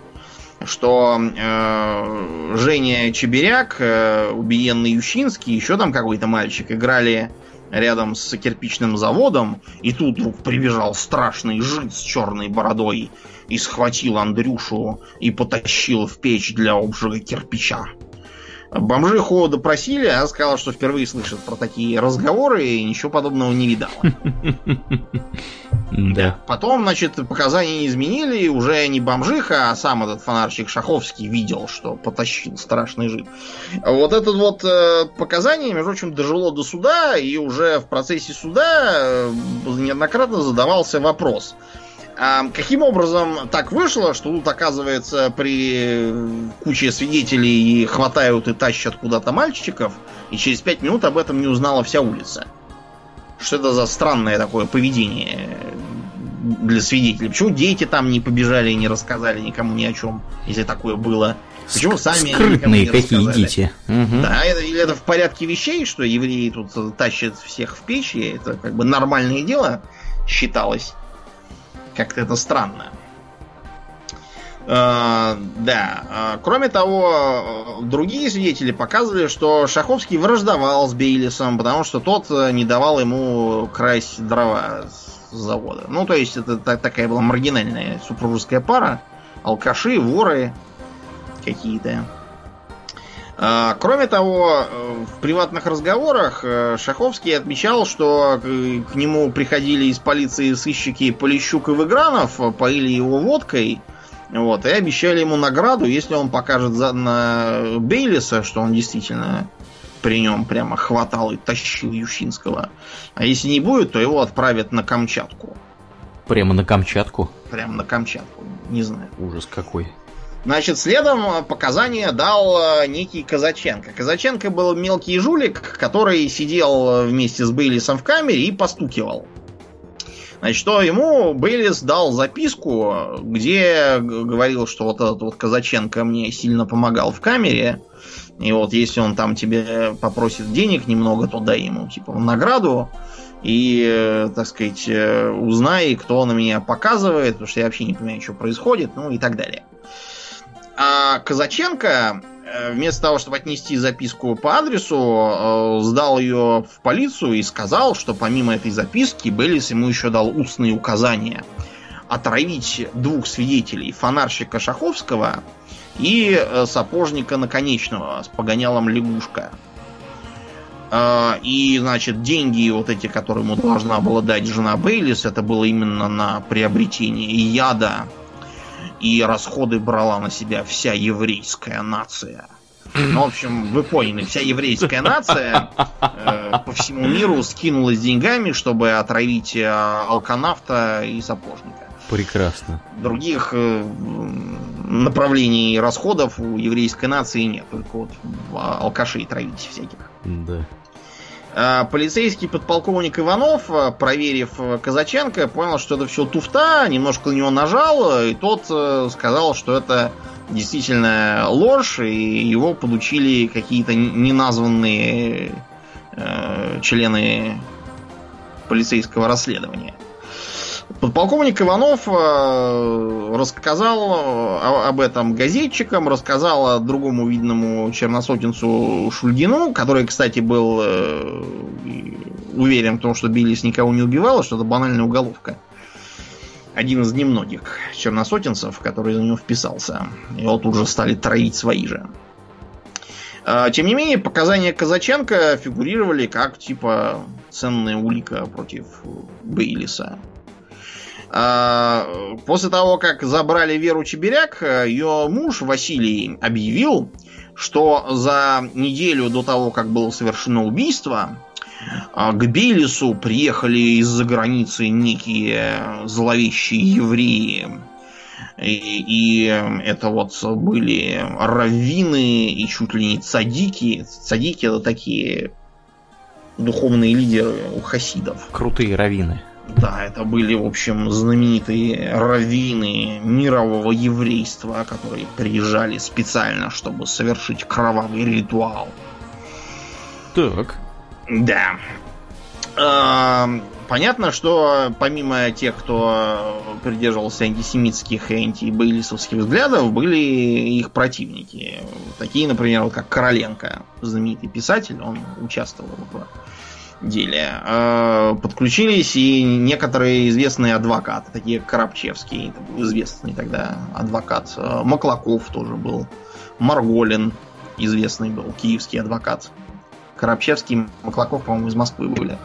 что э, Женя Чеберяк, э, убиенный Ющинский, еще там какой-то мальчик играли рядом с кирпичным заводом, и тут вдруг прибежал страшный жид с черной бородой и схватил Андрюшу и потащил в печь для обжига кирпича. Бомжиху допросили, а сказала, что впервые слышит про такие разговоры и ничего подобного не видала. Да. Потом, значит, показания изменили, и уже не бомжиха, а сам этот фонарщик Шаховский видел, что потащил страшный жид. Вот это вот э, показание, между прочим, дожило до суда, и уже в процессе суда э, неоднократно задавался вопрос – а каким образом так вышло, что тут, оказывается, при куче свидетелей хватают и тащат куда-то мальчиков, и через пять минут об этом не узнала вся улица? Что это за странное такое поведение для свидетелей? Почему дети там не побежали и не рассказали никому ни о чем, если такое было? Почему сами Скрытные какие дети. Угу. Да, это, или это в порядке вещей, что евреи тут тащат всех в печь, и это как бы нормальное дело считалось. Как-то это странно. Uh, да. Uh, кроме того, другие свидетели показывали, что Шаховский враждовал с Бейлисом, потому что тот э, не давал ему красть дрова с завода. Ну, то есть, это такая была маргинальная супружеская пара. Алкаши, воры какие-то. А, кроме того, э, в приватных разговорах э, Шаховский отмечал, что к нему приходили из полиции сыщики Полищук и Выгранов, поили его водкой, вот, и обещали ему награду, если он покажет за, на Бейлиса, что он действительно при нем прямо хватал и тащил Ющинского. А если не будет, то его отправят на Камчатку. Прямо на Камчатку? Прямо на Камчатку, не знаю. Ужас какой. Значит, следом показания дал э, некий Казаченко. Казаченко был мелкий жулик, который сидел вместе с Бейлисом в камере и постукивал. Значит, что ему Бейлис дал записку, где говорил, что вот этот вот Казаченко мне сильно помогал в камере. И вот если он там тебе попросит денег немного, то дай ему, типа, награду. И, э, так сказать, э, узнай, кто на меня показывает, потому что я вообще не понимаю, что происходит, ну и так далее. А Казаченко, э, вместо того, чтобы отнести записку по адресу, э, сдал ее в полицию и сказал, что помимо этой записки Беллис ему еще дал устные указания отравить двух свидетелей, фонарщика Шаховского и э, сапожника Наконечного с погонялом лягушка. И, значит, деньги вот эти, которые ему должна была дать жена Бейлис, это было именно на приобретение яда и расходы брала на себя вся еврейская нация. Ну, в общем, вы поняли, вся еврейская нация э, по всему миру скинулась деньгами, чтобы отравить э, алканавта и сапожника. Прекрасно. Других э, направлений расходов у еврейской нации нет, только вот алкашей травить всяких. Да. А, полицейский подполковник Иванов, а, проверив а, Казаченко, понял, что это все туфта, немножко на него нажал, и тот сказал, что это действительно ложь, и его получили какие-то неназванные э, члены полицейского расследования. Подполковник Иванов э, рассказал об этом газетчикам, рассказал другому видному черносотенцу Шульгину, который, кстати, был э, уверен в том, что Биллис никого не убивал, что это банальная уголовка. Один из немногих черносотенцев, который за него вписался. Его тут же стали троить свои же. Э, тем не менее, показания Казаченко фигурировали как типа ценная улика против Бейлиса. А, после того, как забрали Веру Чеберяк, ее муж Василий объявил, что за неделю до того, как было совершено убийство, а, к Белису приехали из-за границы некие зловещие евреи И, и это вот были раввины и чуть ли не цадики. Цадики это такие духовные лидеры у хасидов. Крутые раввины. Да, это были, в общем, знаменитые раввины мирового еврейства, которые приезжали специально, чтобы совершить кровавый ритуал. Так. Да. Эм, понятно, что помимо тех, кто придерживался антисемитских и антибейлисовских взглядов, были их противники. Такие, например, как Короленко, знаменитый писатель, он участвовал в деле. Э, подключились и некоторые известные адвокаты, такие Коробчевский, известный тогда адвокат. Э, Маклаков тоже был. Марголин известный был, киевский адвокат. Коробчевский, Маклаков, по-моему, из Москвы были.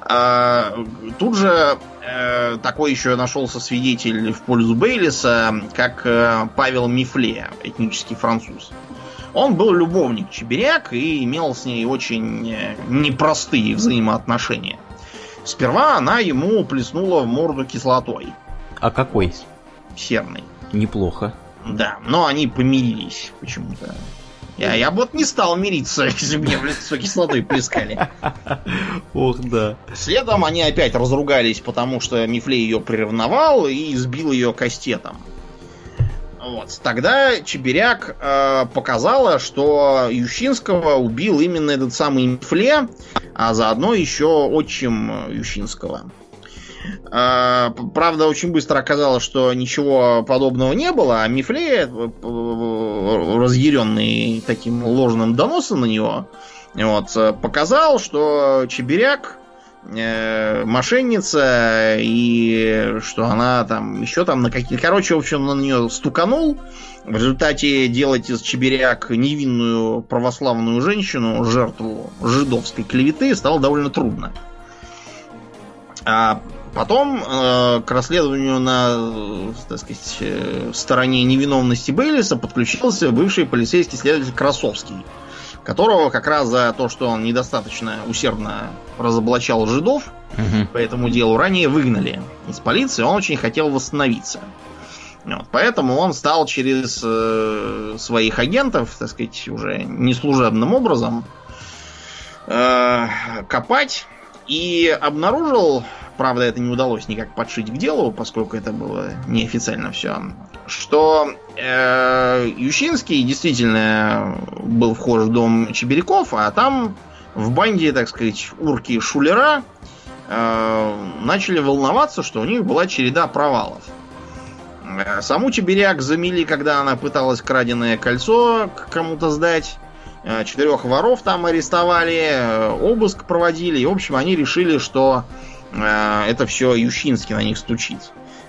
А, тут же э, такой еще нашелся свидетель в пользу Бейлиса, как э, Павел Мифле, этнический француз. Он был любовник Чебиряк и имел с ней очень э, непростые взаимоотношения. Сперва она ему плеснула в морду кислотой. А какой? Серной. Неплохо. Да, но они помирились почему-то. Я, я бы вот не стал мириться, если бы мне в лицо кислотой плескали. Ох, да. Следом они опять разругались, потому что Мифлей ее приревновал и избил ее кастетом. Вот. Тогда Чебиряк э, показала, что Ющинского убил именно этот самый Мифле, а заодно еще отчим Ющинского. А, правда, очень быстро оказалось, что ничего подобного не было, а Мифле, э, разъяренный таким ложным доносом на него, вот, показал, что Чебиряк э, мошенница и что она там еще там на какие короче в общем на нее стуканул. В результате делать из чебиряк невинную православную женщину жертву жидовской клеветы стало довольно трудно. А Потом э, к расследованию на, так сказать, э, стороне невиновности Бейлиса подключился бывший полицейский следователь Красовский, которого как раз за то, что он недостаточно усердно разоблачал жидов, угу. по этому делу ранее выгнали из полиции, он очень хотел восстановиться. Вот, поэтому он стал через э, своих агентов, так сказать, уже неслужебным образом э, копать и обнаружил правда, это не удалось никак подшить к делу, поскольку это было неофициально все, что э, Ющинский действительно был вхож в дом Чебиряков, а там в банде, так сказать, урки шулера э, начали волноваться, что у них была череда провалов. Э, саму Чебиряк замели, когда она пыталась краденое кольцо кому-то сдать. Э, четырех воров там арестовали, э, обыск проводили. И, в общем, они решили, что Э, это все Ющинский на них стучит.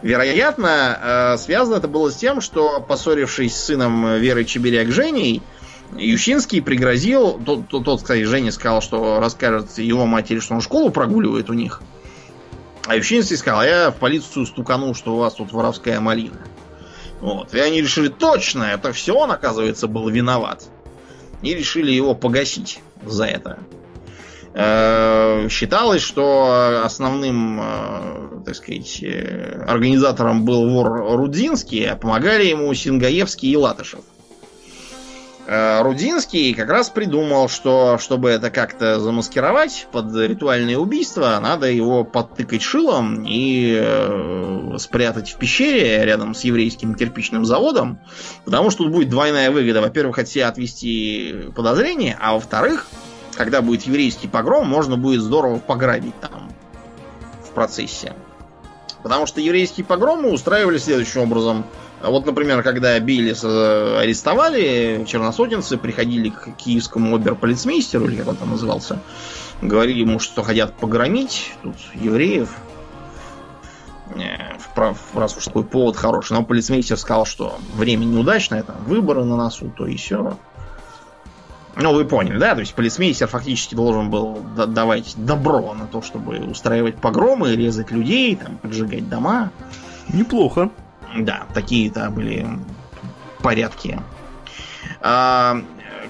Вероятно, связано это было с тем, что, поссорившись с сыном Веры Чебиряк Женей, Ющинский пригрозил, тот, тот, тот, кстати, Женя сказал, что расскажет его матери, что он школу прогуливает у них. А Ющинский сказал, «А я в полицию стукану, что у вас тут воровская малина. Вот. И они решили, точно, это все он, оказывается, был виноват. И решили его погасить за это. Э, считалось, что основным, э, так сказать, э, организатором был вор Рудзинский, а помогали ему Сингаевский и Латышев. Рудинский как раз придумал, что чтобы это как-то замаскировать под ритуальное убийство, надо его подтыкать шилом и спрятать в пещере рядом с еврейским кирпичным заводом, потому что тут будет двойная выгода. Во-первых, от себя отвести подозрения, а во-вторых, когда будет еврейский погром, можно будет здорово пограбить там в процессе. Потому что еврейские погромы устраивали следующим образом. Вот, например, когда Бейлиса арестовали, черносотенцы приходили к киевскому оберполицмейстеру, или как он там назывался, говорили ему, что хотят погромить тут евреев. Э, раз уж такой повод хороший. Но полицмейстер сказал, что время неудачное, там выборы на носу, то и все. Ну, вы поняли, да? То есть полицмейстер фактически должен был давать добро на то, чтобы устраивать погромы, резать людей, там, поджигать дома. Неплохо. Да, такие-то были порядки. А,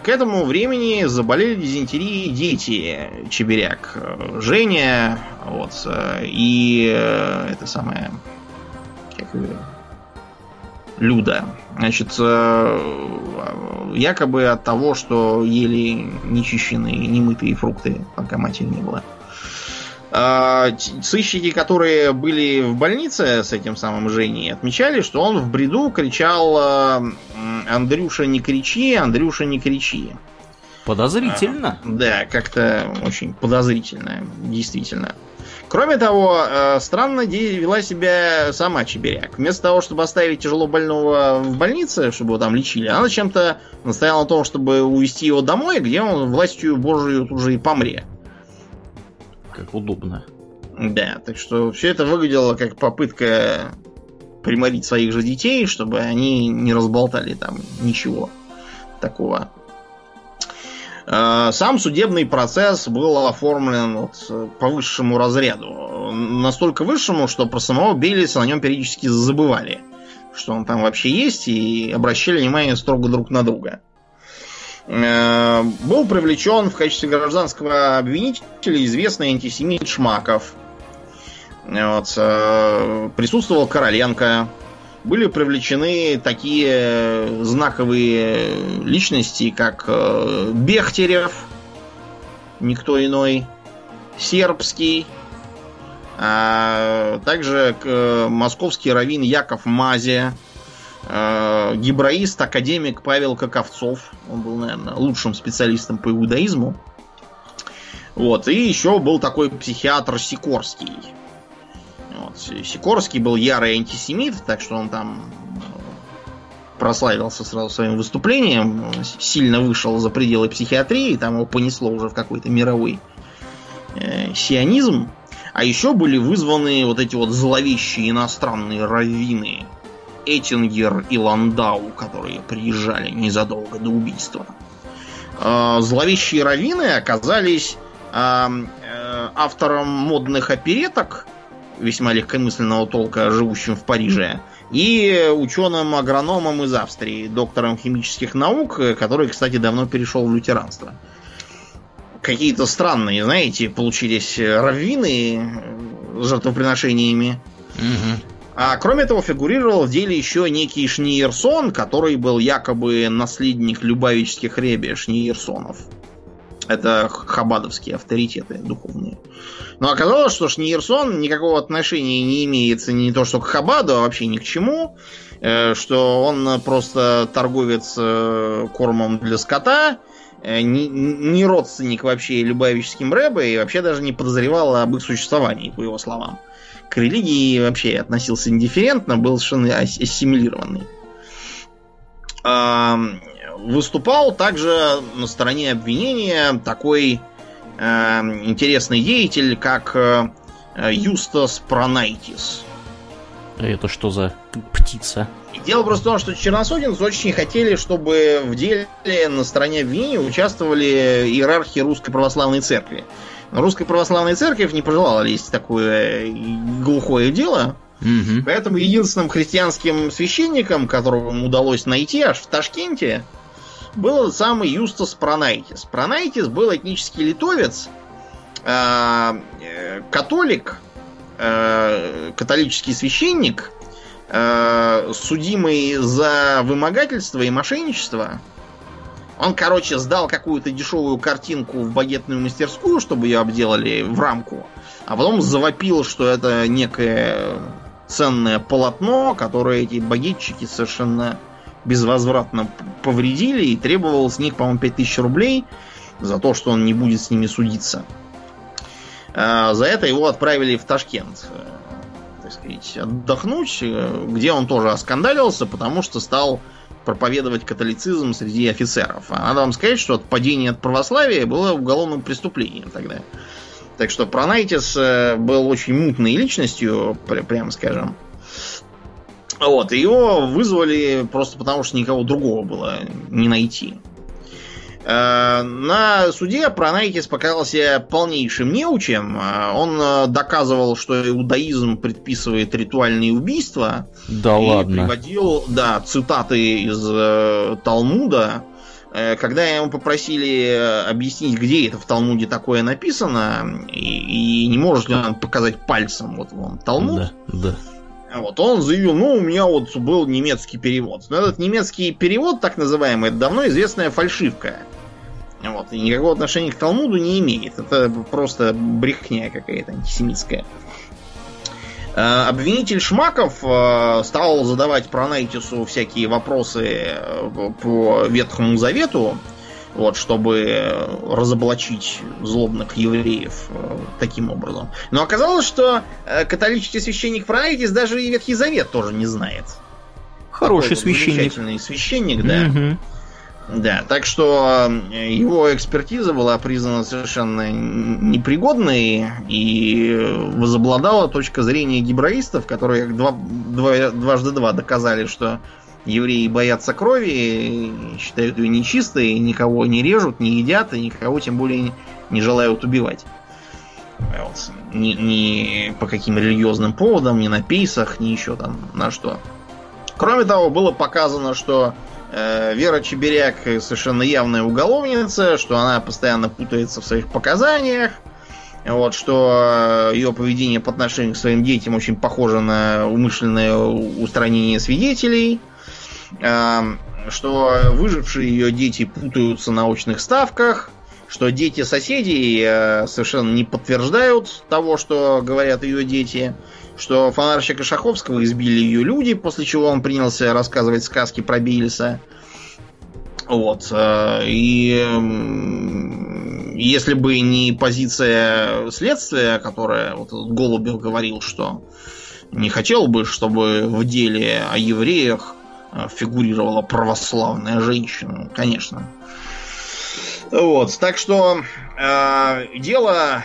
к этому времени заболели дизентерией дети Чебиряк. Женя, вот, и э, это самое, как люда. Значит, э, якобы от того, что ели нечищенные, немытые фрукты, пока матери не было. А, сыщики, которые были в больнице с этим самым Женей, отмечали, что он в бреду кричал э, «Андрюша, не кричи, Андрюша, не кричи». Подозрительно. А, да, как-то очень подозрительно, действительно. Кроме того, э, странно вела себя сама Чебиряк. Вместо того, чтобы оставить тяжело больного в больнице, чтобы его там лечили, она чем-то настояла на том, чтобы увезти его домой, где он властью Божию уже и помре. Как удобно. Да, так что все это выглядело как попытка приморить своих же детей, чтобы они не разболтали там ничего такого Э, сам судебный процесс был оформлен вот по высшему разряду. Настолько высшему, что про самого Белиса на нем периодически забывали, что он там вообще есть, и обращали внимание строго друг на друга. Э, был привлечен в качестве гражданского обвинителя известный антисемит Шмаков. Вот. Э, присутствовал Короленко, были привлечены такие знаковые личности, как э, Бехтерев, никто иной, Сербский, а также московский раввин Яков Мазия, гибраист, академик Павел Каковцов. Он был, наверное, лучшим специалистом по иудаизму. Вот. И еще был такой психиатр Сикорский. Вот. Сикорский был ярый антисемит, так что он там э, прославился сразу своим выступлением, сильно вышел за пределы психиатрии, там его понесло уже в какой-то мировой э, сионизм. А еще были вызваны вот эти вот зловещие иностранные раввины Эттингер и Ландау, которые приезжали незадолго до убийства. Э, зловещие раввины оказались э, автором модных опереток весьма легкомысленного толка, живущим в Париже, и ученым-агрономом из Австрии, доктором химических наук, который, кстати, давно перешел в лютеранство. Какие-то странные, знаете, получились раввины с жертвоприношениями. Угу. А кроме того, фигурировал в деле еще некий Шниерсон, который был якобы наследник любавических ребе Шниерсонов. Это хабадовские авторитеты духовные. Но оказалось, что Шниерсон никакого отношения не имеет ни то что к Хабаду, а вообще ни к чему. Э, что он просто торговец э, кормом для скота, э, не родственник вообще любавическим рэбе и вообще даже не подозревал об их существовании, по его словам. К религии вообще относился индифферентно, был совершенно ассимилированный выступал также на стороне обвинения такой интересный деятель, как э, Юстас Пронайтис. Это что за птица? дело просто в том, что черносотенцы очень хотели, чтобы в деле на стороне обвинения участвовали иерархи Русской Православной Церкви. Русская Православная Церковь не пожелала лезть в такое глухое дело. Угу. Поэтому единственным христианским священником, которого удалось найти аж в Ташкенте, был самый Юстас Пронайтис. Пронайтис был этнический литовец, а, э, католик, э, католический священник, э, судимый за вымогательство и мошенничество. Он, короче, сдал какую-то дешевую картинку в багетную мастерскую, чтобы ее обделали в рамку, а потом завопил, что это некое ценное полотно, которое эти багетчики совершенно безвозвратно повредили и требовал с них, по-моему, 5000 рублей за то, что он не будет с ними судиться. А, за это его отправили в Ташкент, э, так сказать, отдохнуть, э, где он тоже оскандалился, потому что стал проповедовать католицизм среди офицеров. А надо вам сказать, что падение от православия было уголовным преступлением тогда. Так что Пронайтис э, был очень мутной личностью, прямо скажем. Вот, его вызвали просто потому, что никого другого было не найти. Э, на суде Пронайтис показался полнейшим неучем. Э, он э, доказывал, что иудаизм предписывает ритуальные убийства. Да и ладно. приводил, да, цитаты из э, Талмуда. Когда ему попросили объяснить, где это в Талмуде такое написано, и, и не может ли он показать пальцем, вот вам Талмуд. Да, да Вот, он заявил, ну, у меня вот был немецкий перевод. Но этот немецкий перевод, так называемый, это давно известная фальшивка. Вот, и никакого отношения к Талмуду не имеет. Это просто брехня какая-то антисемитская. Э, обвинитель Шмаков э, стал задавать Пронайтису всякие вопросы э, по Ветхому Завету, вот, чтобы разоблачить злобных евреев таким образом. Но оказалось, что католический священник Пронайтис даже и Ветхий Завет тоже не знает. Хороший священник. Замечательный священник, да. Угу. Да, так что э, его экспертиза была признана совершенно непригодной и возобладала точка зрения гибраистов, которые два, два, дважды два доказали, что евреи боятся крови, считают ее нечистой, никого не режут, не едят и никого тем более не желают убивать. Вот. Ни, ни по каким религиозным поводам, ни на пейсах, ни еще там на что. Кроме того, было показано, что Вера Чеберяк совершенно явная уголовница, что она постоянно путается в своих показаниях, вот, что ее поведение по отношению к своим детям очень похоже на умышленное устранение свидетелей, э, что выжившие ее дети путаются на очных ставках, что дети соседей э, совершенно не подтверждают того, что говорят ее дети, что фонарщика Шаховского избили ее люди, после чего он принялся рассказывать сказки про Бильса. Вот. Э, и если бы не позиция следствия, которая вот Голубев говорил, что не хотел бы, чтобы в деле о евреях э, фигурировала православная женщина, конечно. Вот, так что э, дело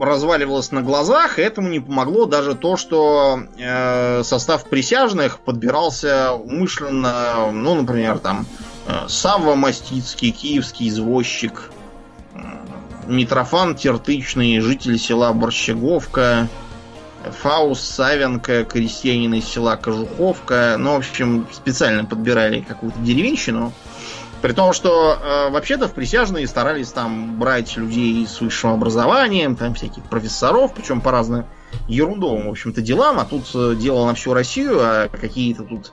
разваливалось на глазах, и этому не помогло даже то, что э, состав присяжных подбирался умышленно, ну, например, там э, Савва Мастицкий, киевский извозчик, э, Митрофан Тертычный, житель села Борщеговка, Фаус Савенко, крестьянин из села Кожуховка. Ну, в общем, специально подбирали какую-то деревенщину. При том, что э, вообще-то в присяжные старались там брать людей с высшим образованием, там всяких профессоров, причем по разным ерундовым, в общем-то, делам, а тут э, дело на всю Россию, а какие-то тут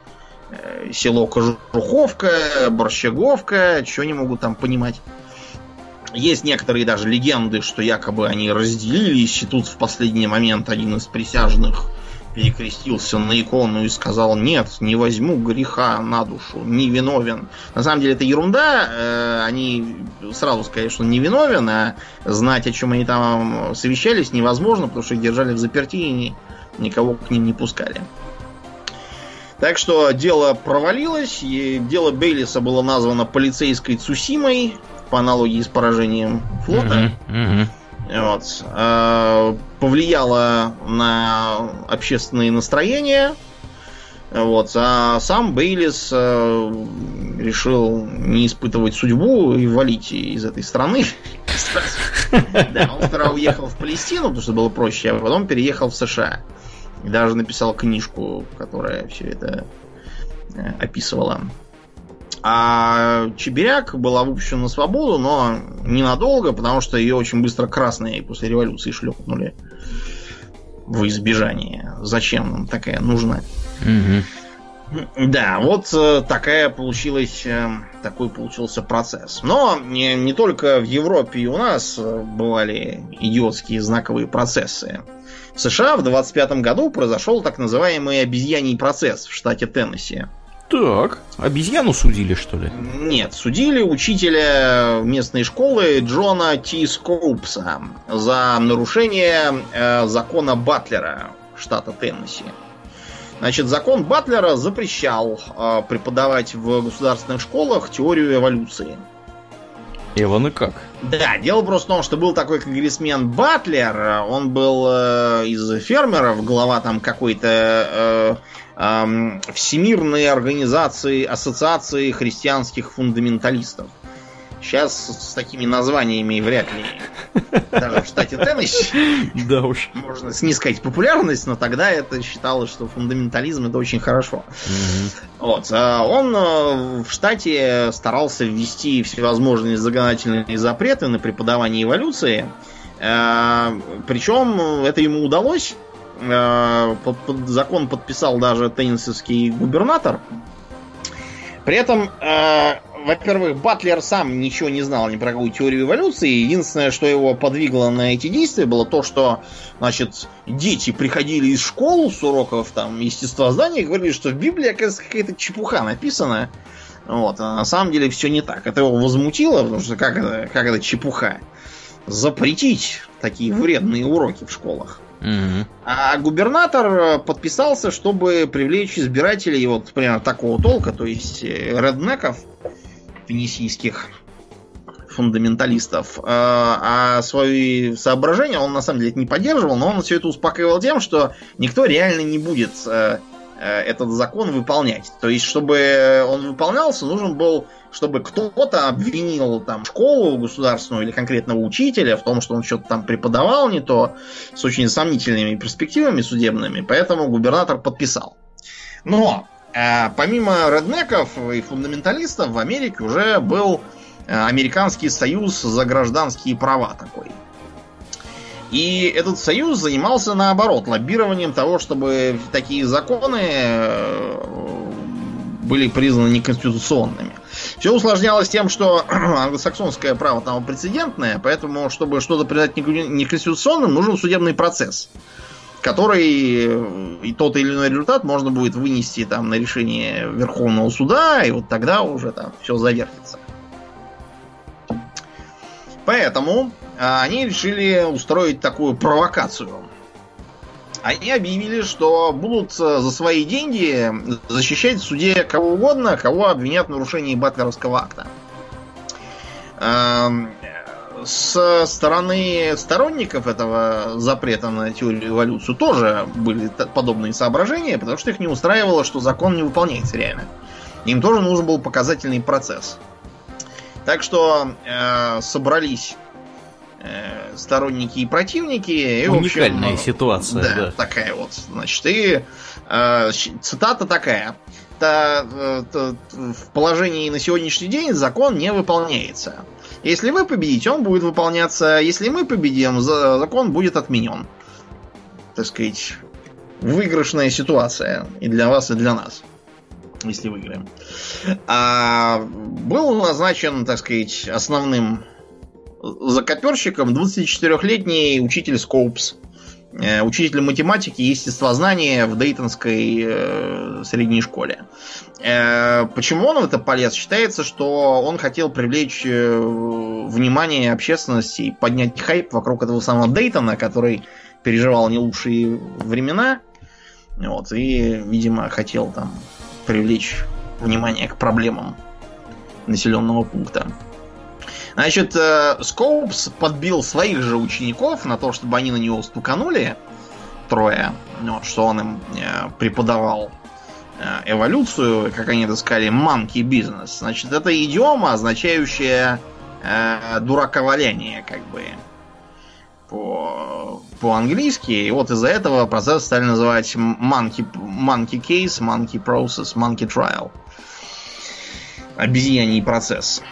э, село Кожуховка, Борщаговка, что они могут там понимать. Есть некоторые даже легенды, что якобы они разделились, и тут в последний момент один из присяжных перекрестился на икону и сказал, нет, не возьму греха на душу, не виновен. На самом деле это ерунда, э, они сразу сказали, что не виновен, а знать, о чем они там совещались, невозможно, потому что их держали в заперти и никого к ним не пускали. Так что дело провалилось, и дело Бейлиса было названо полицейской Цусимой, по аналогии с поражением флота. Uh-huh, uh-huh. Вот. Э, повлияло на общественные настроения. Вот. А сам Бейлис э, решил не испытывать судьбу и валить из этой страны. Да, он сперва уехал в Палестину, потому что было проще, а потом переехал в США. И даже написал книжку, которая все это э, описывала. А Чебиряк была выпущена на свободу, но ненадолго, потому что ее очень быстро красные после революции шлепнули в избежание. Зачем нам такая нужна? Угу. Да, вот э, такая получилась, э, такой получился процесс. Но не, не только в Европе и у нас э, бывали идиотские знаковые процессы. В США в 25 году произошел так называемый обезьяний процесс в штате Теннесси. Так, обезьяну судили, что ли? Нет, судили учителя местной школы Джона Ти Скоупса за нарушение э, закона Батлера штата Теннесси. Значит, закон Батлера запрещал э, преподавать в государственных школах теорию эволюции. Эван и как? Да, дело просто в том, что был такой конгрессмен Батлер, он был э, из фермеров, глава там какой-то э, Всемирной организации Ассоциации христианских фундаменталистов. Сейчас с такими названиями вряд ли даже в штате Теннесси да уж. можно снискать популярность, но тогда это считалось, что фундаментализм это очень хорошо. Угу. Вот. А он э, в штате старался ввести всевозможные законодательные запреты на преподавание эволюции. Э, Причем это ему удалось под, под закон подписал даже теннисовский губернатор. При этом, э, во-первых, Батлер сам ничего не знал ни про какую теорию эволюции. Единственное, что его подвигло на эти действия, было то, что, значит, дети приходили из школы с уроков там естествознания и говорили, что в Библии, оказывается, какая-то чепуха написана. Вот, а на самом деле все не так. Это его возмутило, потому что как это, как это чепуха? Запретить такие вредные уроки в школах. А губернатор подписался, чтобы привлечь избирателей вот примерно такого толка, то есть э, реднеков, теннисийских фундаменталистов. А, а свои соображения он на самом деле не поддерживал, но он все это успокаивал тем, что никто реально не будет э, э, этот закон выполнять. То есть, чтобы он выполнялся, нужен был чтобы кто-то обвинил там школу государственную или конкретного учителя в том, что он что-то там преподавал не то, с очень сомнительными перспективами судебными, поэтому губернатор подписал. Но э, помимо реднеков и фундаменталистов в Америке уже был э, Американский союз за гражданские права такой. И этот союз занимался наоборот лоббированием того, чтобы такие законы э, были признаны неконституционными. Все усложнялось тем, что англосаксонское право там прецедентное, поэтому, чтобы что-то признать неконституционным, нужен судебный процесс, который э, и тот или иной результат можно будет вынести там на решение Верховного суда, и вот тогда уже там все завертится. Поэтому а, они решили устроить такую провокацию они объявили, что будут э, за свои деньги защищать в суде кого угодно, кого обвинят в нарушении Батлеровского акта. Эм, с стороны сторонников этого запрета на теорию эволюции тоже были подобные соображения, потому что их не устраивало, что закон не выполняется реально. Им тоже нужен был показательный процесс. Так что э, собрались Э, сторонники и противники. И, Уникальная общем, ситуация, да, да. Такая вот. Значит, и э, цитата такая. Та, э, та, в положении на сегодняшний день закон не выполняется. Если вы победите, он будет выполняться. Если мы победим, закон будет отменен. Так сказать, выигрышная ситуация и для вас, и для нас. Если выиграем. А, был назначен, так сказать, основным за коперщиком 24-летний учитель Скоупс. Э, учитель математики и естествознания в Дейтонской э, средней школе. Э, почему он в это полез? Считается, что он хотел привлечь внимание общественности и поднять хайп вокруг этого самого Дейтона, который переживал не лучшие времена. Вот, и, видимо, хотел там привлечь внимание к проблемам населенного пункта. Значит, Скоупс подбил своих же учеников на то, чтобы они на него стуканули, трое, вот, что он им э, преподавал э, эволюцию, как они это сказали, monkey бизнес. Значит, это идиома, означающая э, дураковаляние, как бы, по, по-английски. И вот из-за этого процесс стали называть monkey, monkey case, monkey process, monkey trial. Обезьяний процесс.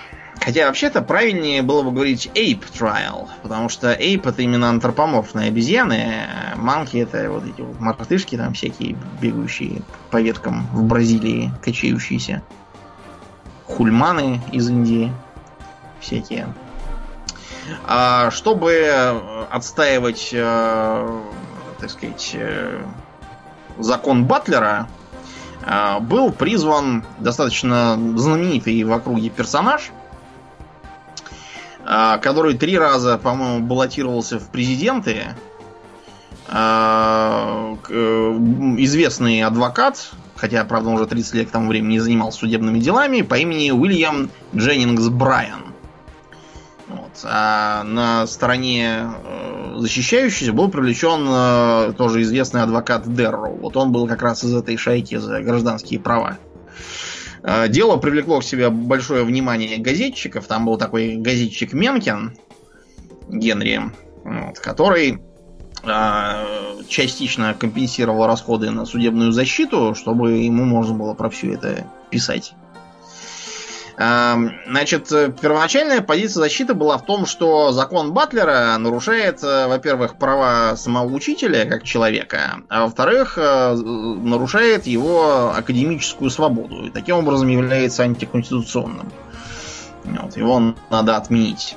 Хотя вообще-то правильнее было бы говорить ape trial, потому что ape это именно антропоморфные обезьяны, а monkey это вот эти вот мартышки там всякие, бегающие по веткам в Бразилии, качающиеся. Хульманы из Индии всякие. А чтобы отстаивать, э, так сказать, э, закон Батлера, э, был призван достаточно знаменитый в округе персонаж – который три раза, по-моему, баллотировался в президенты. А, э, известный адвокат, хотя, правда, он уже 30 лет к тому времени занимался судебными делами, по имени Уильям Дженнингс Брайан. Вот. А на стороне э, защищающийся был привлечен э, тоже известный адвокат Дерроу. Вот он был как раз из этой шайки за гражданские права. Э, дело привлекло к себе большое внимание газетчиков. Там был такой газетчик Менкин, Генри, вот, который э, частично компенсировал расходы на судебную защиту, чтобы ему можно было про все это писать. Значит, первоначальная позиция защиты была в том, что закон Батлера нарушает, э, во-первых, права самого учителя как человека, а во-вторых, э, нарушает его академическую свободу и таким образом является антиконституционным. Вот, его надо отменить.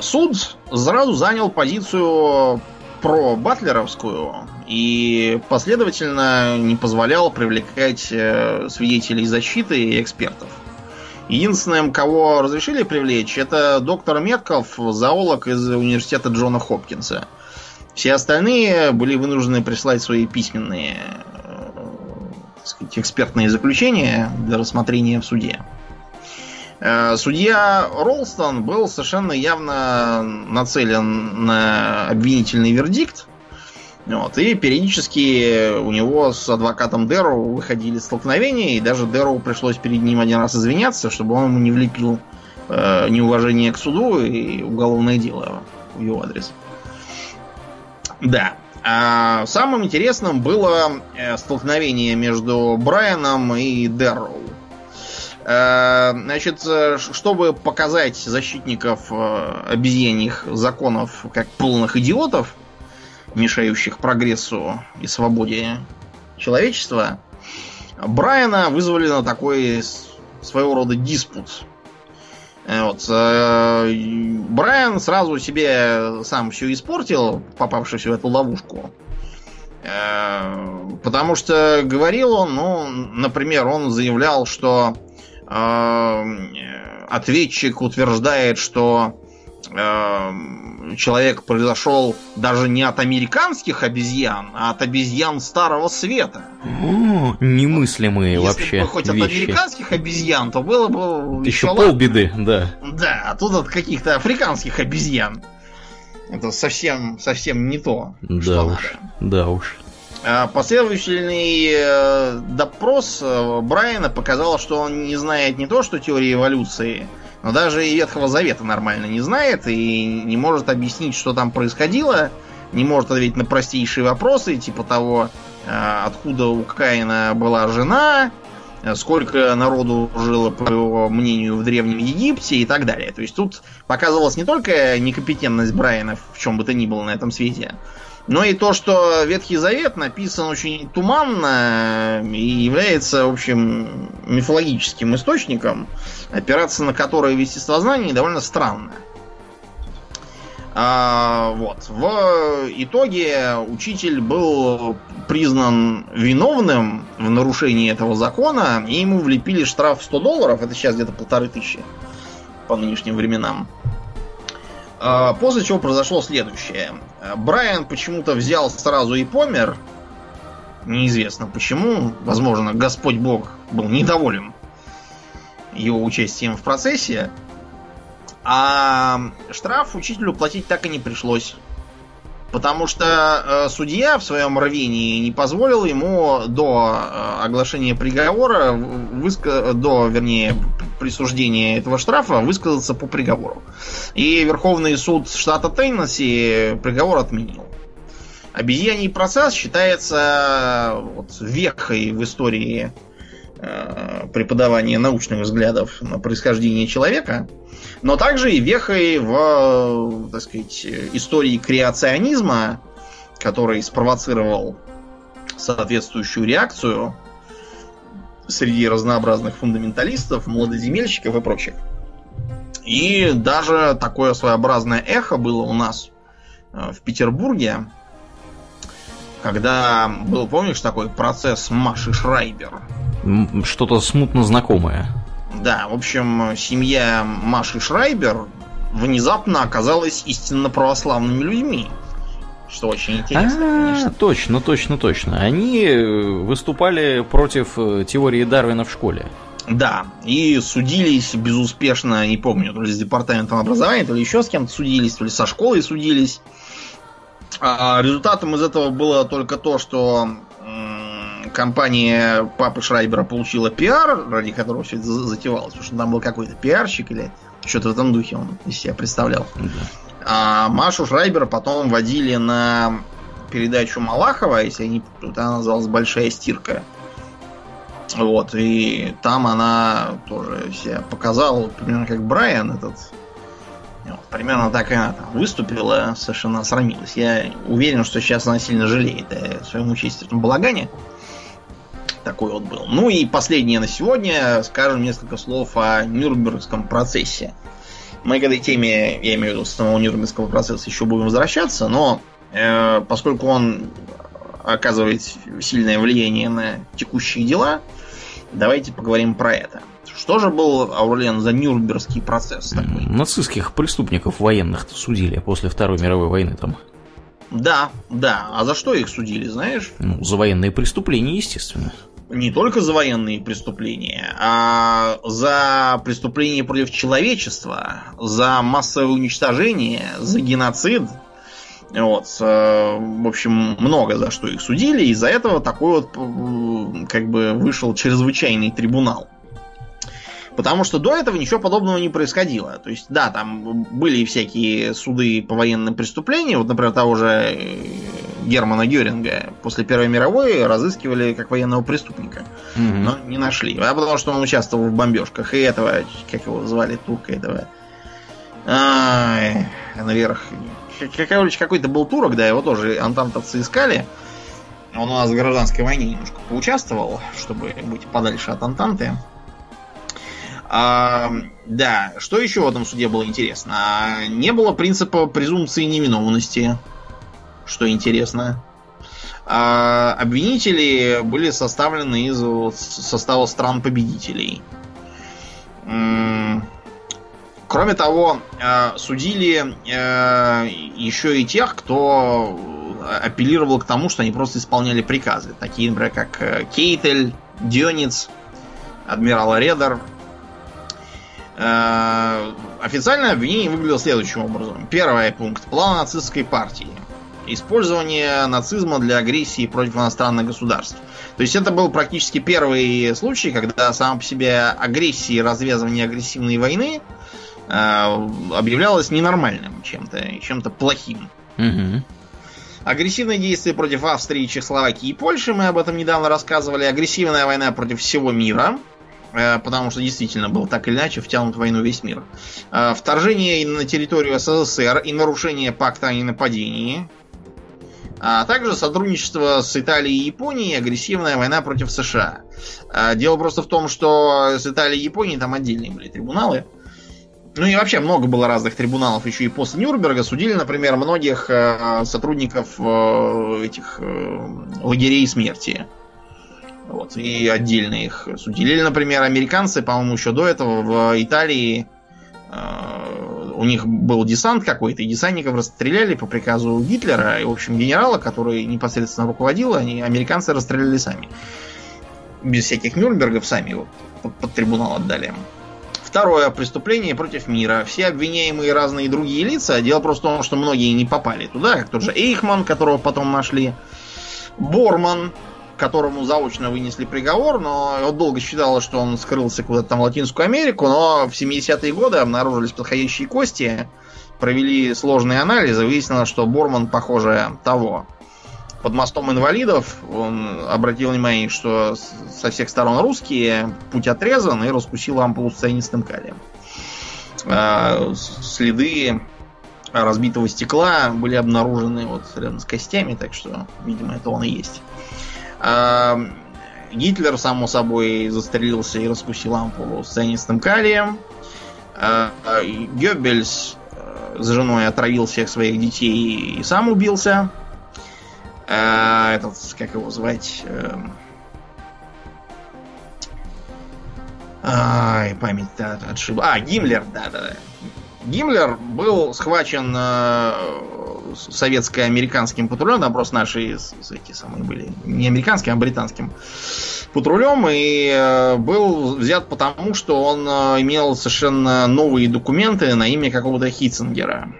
Суд сразу занял позицию про батлеровскую и последовательно не позволял привлекать э, свидетелей защиты и экспертов. Единственным, кого разрешили привлечь, это доктор Метков, зоолог из университета Джона Хопкинса. Все остальные были вынуждены прислать свои письменные э, сказать, экспертные заключения для рассмотрения в суде. Э, судья Ролстон был совершенно явно нацелен на обвинительный вердикт, вот, и периодически у него с адвокатом Дэрроу выходили столкновения, и даже Дэрроу пришлось перед ним один раз извиняться, чтобы он ему не влепил э, неуважение к суду и уголовное дело в его адрес. Да. А самым интересным было э, столкновение между Брайаном и Дэрроу. Э, значит, э, чтобы показать защитников обезьяньих законов как полных идиотов, мешающих прогрессу и свободе человечества, Брайана вызвали на такой своего рода диспут. Э, вот. Э, Брайан сразу себе сам все испортил, попавшись в эту ловушку. Э, потому что говорил он, ну, например, он заявлял, что ответчик утверждает, что человек произошел даже не от американских обезьян, а от обезьян Старого Света. О, немыслимые Если вообще. Если бы хоть вещи. от американских обезьян, то было бы еще, еще полбеды, да. Да, а тут от каких-то африканских обезьян. Это совсем, совсем не то. Да уж, надо. да уж. А последовательный э, допрос э, Брайана показал, что он не знает не то, что теории эволюции, но даже и Ветхого Завета нормально не знает и не может объяснить, что там происходило, не может ответить на простейшие вопросы, типа того, э, откуда у Каина была жена, сколько народу жило, по его мнению, в Древнем Египте и так далее. То есть тут показывалась не только некомпетентность Брайана в чем бы то ни было на этом свете, но и то, что Ветхий Завет написан очень туманно и является, в общем, мифологическим источником, опираться на который в естествознании довольно странно. А, вот. В итоге учитель был признан виновным в нарушении этого закона, и ему влепили штраф 100 долларов, это сейчас где-то полторы тысячи по нынешним временам. А, после чего произошло следующее. Брайан почему-то взял сразу и помер. Неизвестно почему. Возможно, Господь Бог был недоволен его участием в процессе. А штраф учителю платить так и не пришлось. Потому что э, судья в своем рвении не позволил ему до э, оглашения приговора, выска... до, вернее, присуждения этого штрафа высказаться по приговору. И Верховный суд штата Теннесси приговор отменил. Обезьяний процесс считается вот, вехой в истории э, преподавания научных взглядов на происхождение человека, но также и вехой в, так сказать, истории креационизма, который спровоцировал соответствующую реакцию среди разнообразных фундаменталистов, молодоземельщиков и прочих. И даже такое своеобразное эхо было у нас э, в Петербурге, когда был, помнишь, такой процесс Маши Шрайбер? Что-то смутно знакомое. Да, в общем, семья Маши Шрайбер внезапно оказалась истинно православными людьми. Что очень интересно, а, конечно. Точно, точно, точно. Они э, выступали против э, теории Дарвина в школе. Да, и судились безуспешно, не помню, то ли с департаментом образования, то ли еще с кем-то судились, то ли со школой судились. А результатом из этого было только то, что компания папы Шрайбера получила пиар, ради которого все это затевалось, потому что там был какой-то пиарщик или что-то в этом духе он из себя представлял. Да. А Машу Шрайбера потом водили на передачу Малахова, если они, она называлась «Большая стирка». Вот, и там она тоже себя показала, примерно как Брайан этот. Вот, примерно так и она там выступила, совершенно срамилась. Я уверен, что сейчас она сильно жалеет о своем участии в этом балагане. Такой вот был. Ну и последнее на сегодня, скажем несколько слов о Нюрнбергском процессе. Мы к этой теме, я имею в виду самого Нюрнбергского процесса, еще будем возвращаться, но э, поскольку он оказывает сильное влияние на текущие дела, давайте поговорим про это. Что же был, Аурлен, за Нюрнбергский процесс такой? Нацистских преступников военных судили после Второй мировой войны там. Да, да. А за что их судили, знаешь? Ну, за военные преступления, естественно не только за военные преступления, а за преступления против человечества, за массовое уничтожение, за геноцид. Вот, э, в общем, много за что их судили, из-за этого такой вот как бы вышел чрезвычайный трибунал. Потому что до этого ничего подобного не происходило. То есть, да, там были всякие суды по военным преступлениям. Вот, например, того же э, Германа Геринга после Первой мировой разыскивали как военного преступника. Угу. Но не нашли. А потому что он участвовал в бомбежках. И этого, как его звали, турка этого. Ай, наверх. Короче, какой-то был турок, да, его тоже антантовцы искали. Он у нас в гражданской войне немножко поучаствовал, чтобы быть подальше от Антанты. А, да, что еще в этом суде было интересно? А, не было принципа презумпции невиновности, что интересно. А, обвинители были составлены из состава стран-победителей. Кроме того, а, судили а, еще и тех, кто апеллировал к тому, что они просто исполняли приказы. Такие, например, как э, Кейтель, Дёниц, адмирал Редер, Э, официальное обвинение выглядело следующим образом. Первый пункт. План нацистской партии. Использование нацизма для агрессии против иностранных государств. То есть это был практически первый случай, когда сам по себе агрессия и развязывание агрессивной войны э, объявлялось ненормальным чем-то, чем-то плохим. Угу. Агрессивные действия против Австрии, Чехословакии и Польши, мы об этом недавно рассказывали. Агрессивная война против всего мира. Э, потому что действительно был так или иначе втянут в войну весь мир. Э, вторжение на территорию СССР и нарушение пакта о ненападении, а также сотрудничество с Италией и Японией агрессивная война против США. Э, дело просто в том, что с Италией и Японией там отдельные были трибуналы. Ну и вообще много было разных трибуналов еще и после Нюрнберга. Судили, например, многих сотрудников этих лагерей смерти. Вот, и отдельно их судили. Или, например, американцы, по-моему, еще до этого в Италии э, у них был десант какой-то, и десантников расстреляли по приказу Гитлера, и, в общем, генерала, который непосредственно руководил, они американцы расстреляли сами. Без всяких Нюрнбергов сами его под, под трибунал отдали. Второе преступление против мира. Все обвиняемые разные другие лица. Дело просто в том, что многие не попали туда, как тот же Эйхман, которого потом нашли. Борман, которому заочно вынесли приговор, но он долго считал, что он скрылся куда-то там в Латинскую Америку, но в 70-е годы обнаружились подходящие кости, провели сложные анализы, выяснилось, что Борман, похоже, того. Под мостом инвалидов он обратил внимание, что со всех сторон русские, путь отрезан, и раскусил ампулу с цианистым калием. А, следы разбитого стекла были обнаружены вот рядом с костями, так что, видимо, это он и есть. Гитлер, само собой, застрелился и раскусил ампулу с цианистым калием. А, Геббельс э, с женой отравил всех своих детей и сам убился. А, этот, как его звать? Эм, ай, память отшибла. А, Гиммлер, да-да-да. Гиммлер был схвачен э, советско-американским патрулем, там просто наши эти самые были, не американским, а британским патрулем, и э, был взят потому, что он э, имел совершенно новые документы на имя какого-то Хитцингера.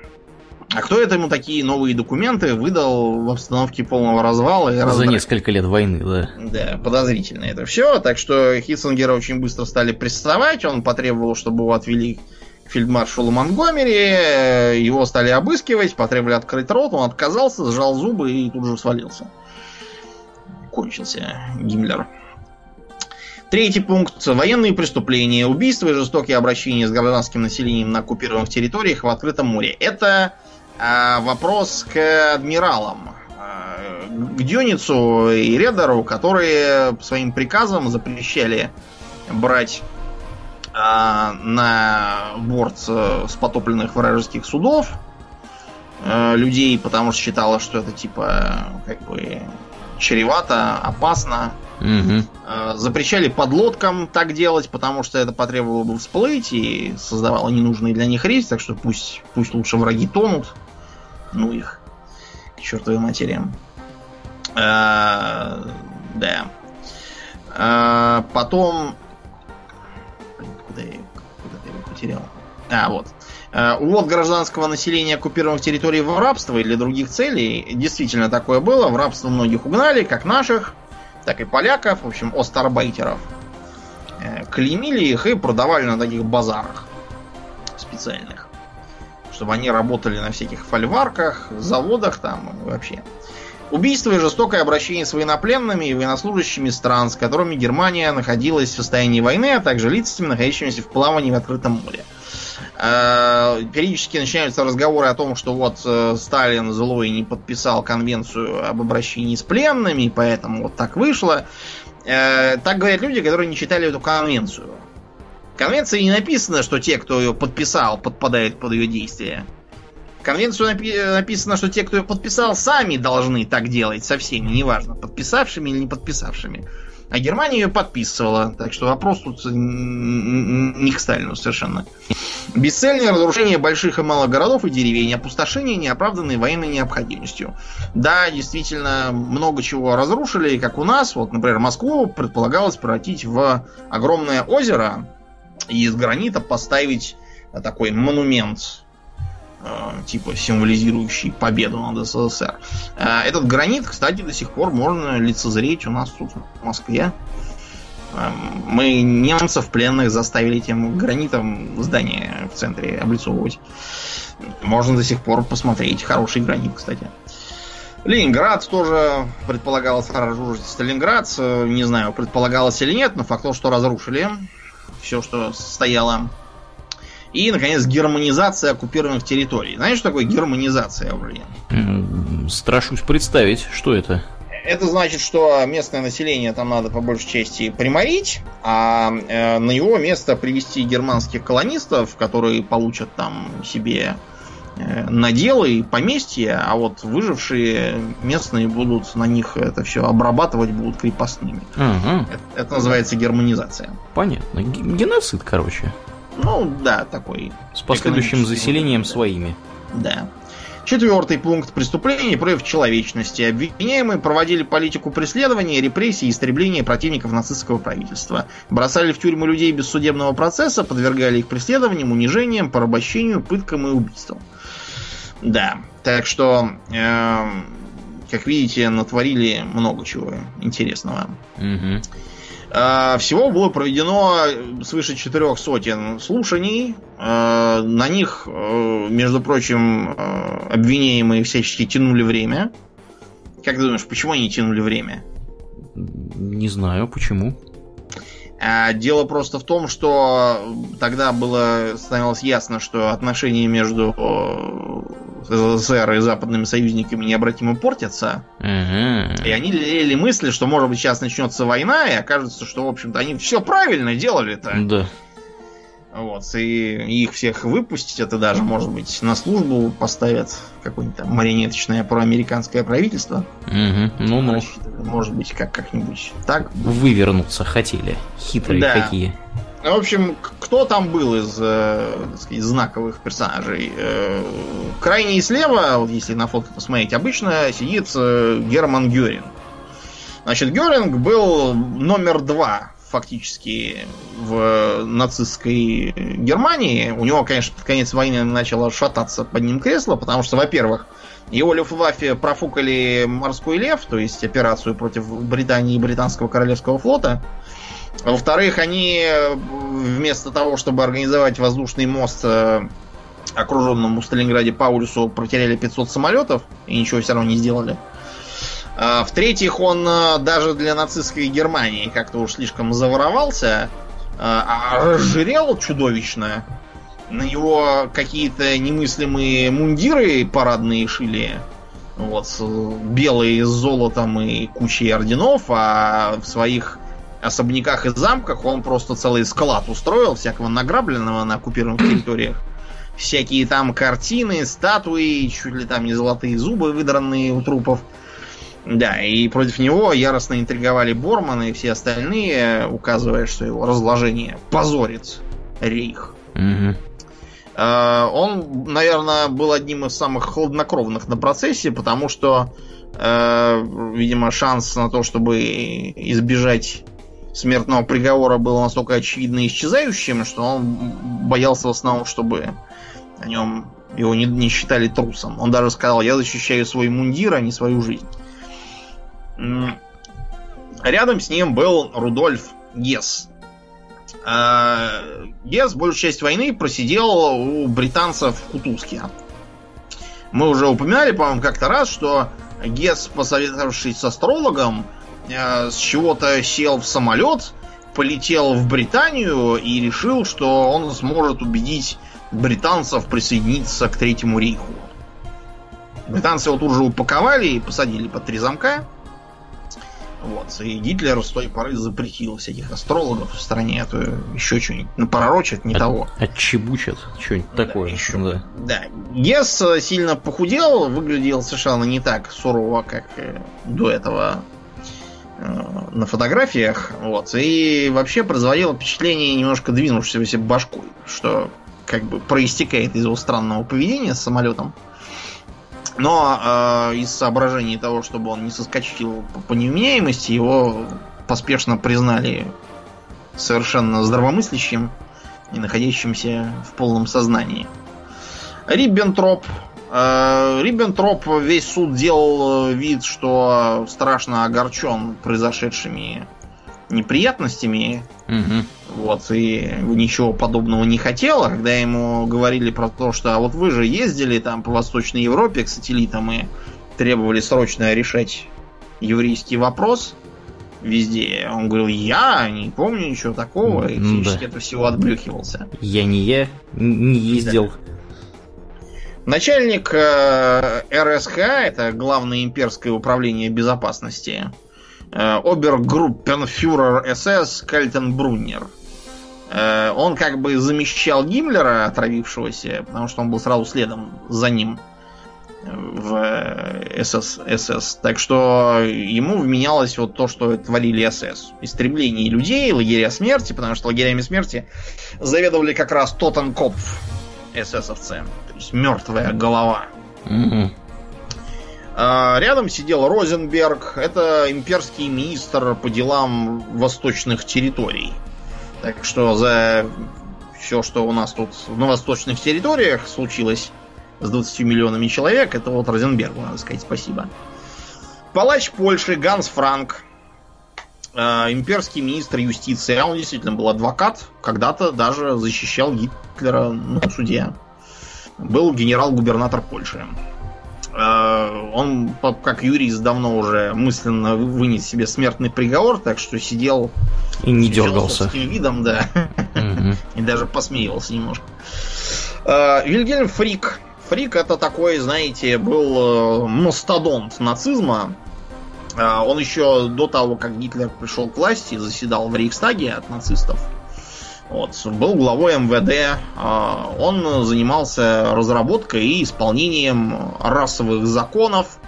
А кто это ему такие новые документы выдал в обстановке полного развала? И За раздра... несколько лет войны, да. Да, подозрительно это все. Так что Хитцингера очень быстро стали прессовать. Он потребовал, чтобы его отвели фельдмаршалу Монгомери, его стали обыскивать, потребовали открыть рот, он отказался, сжал зубы и тут же свалился. Кончился Гиммлер. Третий пункт. Военные преступления, убийства и жестокие обращения с гражданским населением на оккупированных территориях в открытом море. Это э, вопрос к адмиралам. Э, к Дюницу и Редеру, которые своим приказом запрещали брать э, на борт э, с потопленных вражеских судов э, людей, потому что считала, что это типа как бы чревато, опасно. Угу. Запрещали подлодкам так делать, потому что это потребовало бы всплыть и создавало ненужный для них риск, так что пусть, пусть лучше враги тонут. Ну их. К чертовой материям. А, да. А, потом... Куда я, куда я его потерял? А, вот. А, увод гражданского населения оккупированных территорий в рабство или для других целей. Действительно такое было. В рабство многих угнали, как наших, так и поляков, в общем, остарбайтеров. Э, клеймили их и продавали на таких базарах специальных. Чтобы они работали на всяких фольварках, заводах там вообще. Убийство и жестокое обращение с военнопленными и военнослужащими стран, с которыми Германия находилась в состоянии войны, а также лицами, находящимися в плавании в открытом море. Э, периодически начинаются разговоры о том, что вот э, Сталин злой не подписал конвенцию об обращении с пленными, поэтому вот так вышло. Э, так говорят люди, которые не читали эту конвенцию. В конвенции не написано, что те, кто ее подписал, подпадают под ее действие. Конвенцию напи- написано, что те, кто ее подписал, сами должны так делать со всеми, неважно, подписавшими или не подписавшими. А Германия ее подписывала. Так что вопрос тут не к Сталину совершенно. Бесцельное разрушение больших и малых городов и деревень, опустошение, неоправданной военной необходимостью. Да, действительно, много чего разрушили, как у нас. Вот, например, Москву предполагалось превратить в огромное озеро и из гранита поставить такой монумент типа символизирующий победу над СССР. Э, этот гранит, кстати, до сих пор можно лицезреть у нас тут в Москве. Э, мы немцев пленных заставили этим гранитом здание в центре облицовывать. Можно до сих пор посмотреть. Хороший гранит, кстати. Ленинград тоже предполагалось разрушить. Сталинград, не знаю, предполагалось или нет, но факт то, что разрушили все, что стояло и, наконец, германизация оккупированных территорий. Знаешь, что такое германизация, Аурлиен? Страшусь представить, что это. Это значит, что местное население там надо по большей части приморить, а э, на его место привести германских колонистов, которые получат там себе э, наделы и поместья, а вот выжившие местные будут на них это все обрабатывать, будут крепостными. Угу. Это, это называется германизация. Понятно. Геноцид, короче. Ну, да, такой. С последующим заселением своими. Да. Четвертый пункт преступления против человечности. Обвиняемые проводили политику преследования, репрессий и истребления противников нацистского правительства. Бросали в тюрьму людей без судебного процесса, подвергали их преследованиям, унижениям, порабощению, пыткам и убийствам. Да, так что, э, как видите, натворили много чего интересного. Угу. А, всего было проведено свыше четырех сотен слушаний. А, на них, э, между прочим, э, обвиняемые всячески тянули время. Как ты думаешь, почему они тянули время? Не знаю, почему. А, дело просто в том, что тогда было становилось ясно, что отношения между СССР и западными союзниками необратимо портятся. Угу. И они лелеяли мысли, что, может быть, сейчас начнется война, и окажется, что, в общем-то, они все правильно делали-то. Да. Вот, и их всех выпустить, это даже, может быть, на службу поставят какое-нибудь там марионеточное проамериканское правительство. Угу. Ну, ну. Может быть, как как-нибудь так. Вывернуться хотели. Хитрые да. какие. В общем, кто там был из э, сказать, знаковых персонажей? Э, крайне слева, если на фото посмотреть, обычно сидит э, Герман Геринг. Значит, Геринг был номер два фактически в нацистской Германии. У него, конечно, под конец войны начало шататься под ним кресло, потому что, во-первых, его Люфтваффе профукали морской лев, то есть операцию против Британии и британского королевского флота. Во-вторых, они э, вместо того, чтобы организовать воздушный мост э, окруженному Сталинграде по улицу, протеряли 500 самолетов и ничего все равно не сделали. А, в-третьих, он а, даже для нацистской Германии как-то уж слишком заворовался, а разжирел чудовищно. На него какие-то немыслимые мундиры парадные шили. Вот, белые с золотом и кучей орденов, а в своих особняках и замках он просто целый склад устроил всякого награбленного на оккупированных территориях. Всякие там картины, статуи, чуть ли там не золотые зубы, выдранные у трупов. Да, и против него яростно интриговали Борман и все остальные, указывая, что его разложение позорит рейх. Угу. Он, наверное, был одним из самых хладнокровных на процессе, потому что, э, видимо, шанс на то, чтобы избежать смертного приговора был настолько очевидно исчезающим, что он боялся в основном, чтобы о нем его не, не считали трусом. Он даже сказал, я защищаю свой мундир, а не свою жизнь. Рядом с ним был Рудольф Гесс. А, Гесс большую часть войны просидел у британцев в Кутузке. Мы уже упоминали, по-моему, как-то раз, что Гесс, посоветовавшись с астрологом, с чего-то сел в самолет, полетел в Британию и решил, что он сможет убедить британцев присоединиться к Третьему рейху. Британцы его тут же упаковали и посадили под три замка. Вот. И Гитлер с той поры запретил всяких астрологов в стране, а то еще что-нибудь напророчат не от, того. Отчебучат, что-нибудь такое. Да, еще. Да. да. Гесс сильно похудел, выглядел совершенно не так сурово, как э, до этого э, на фотографиях. Вот. И вообще производило впечатление немножко двинувшегося башкой, что как бы проистекает из его странного поведения с самолетом. Но э, из соображений того, чтобы он не соскочил по, по невменяемости, его поспешно признали совершенно здравомыслящим и находящимся в полном сознании. Риббентроп. Э, Риббентроп весь суд делал э, вид, что страшно огорчен произошедшими неприятностями. Угу. Вот, и ничего подобного не хотел. А когда ему говорили про то, что а вот вы же ездили там по Восточной Европе к сателлитам и требовали срочно решать еврейский вопрос везде. Он говорил, я не помню ничего такого, и физически да. это всего отбрюхивался. Я не я, не ездил. Да. Начальник э, РСХ, это главное имперское управление безопасности, Э, обергруппенфюрер СС Кальтенбруннер. Э, он как бы замещал Гиммлера, отравившегося, потому что он был сразу следом за ним в СС, СС. Так что ему вменялось вот то, что творили СС. Истребление людей, лагеря смерти, потому что лагерями смерти заведовали как раз Тоттенкопф ССовцы. Есть мертвая голова. Mm-hmm. Рядом сидел Розенберг, это имперский министр по делам восточных территорий. Так что за все, что у нас тут на восточных территориях случилось с 20 миллионами человек, это вот Розенбергу, надо сказать, спасибо. Палач Польши Ганс Франк, а, имперский министр юстиции, а он действительно был адвокат, когда-то даже защищал Гитлера на суде. Был генерал-губернатор Польши. Э, он, как юрист, давно уже мысленно вынес себе смертный приговор, так что сидел и не дергался. Видом, да. И даже посмеивался немножко. Э, Вильгельм Фрик. Фрик это такой, знаете, был э, мастодонт нацизма. Он еще до того, как Гитлер пришел к власти, заседал в Рейхстаге от нацистов. Вот, был главой МВД. А, он занимался разработкой и исполнением расовых законов,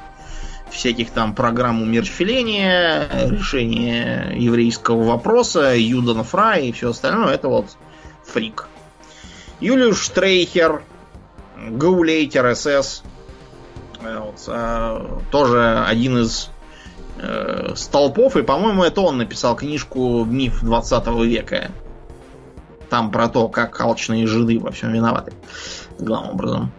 всяких там программ умерщвления, решения еврейского вопроса, Юден Фрай и все остальное. Это вот фрик. Юлиус Штрейхер, Гаулейтер СС. Э, вот, а, тоже один из э, столпов, и, по-моему, это он написал книжку «Миф 20 века». Там про то, как алчные жиды во всем виноваты. Главным образом.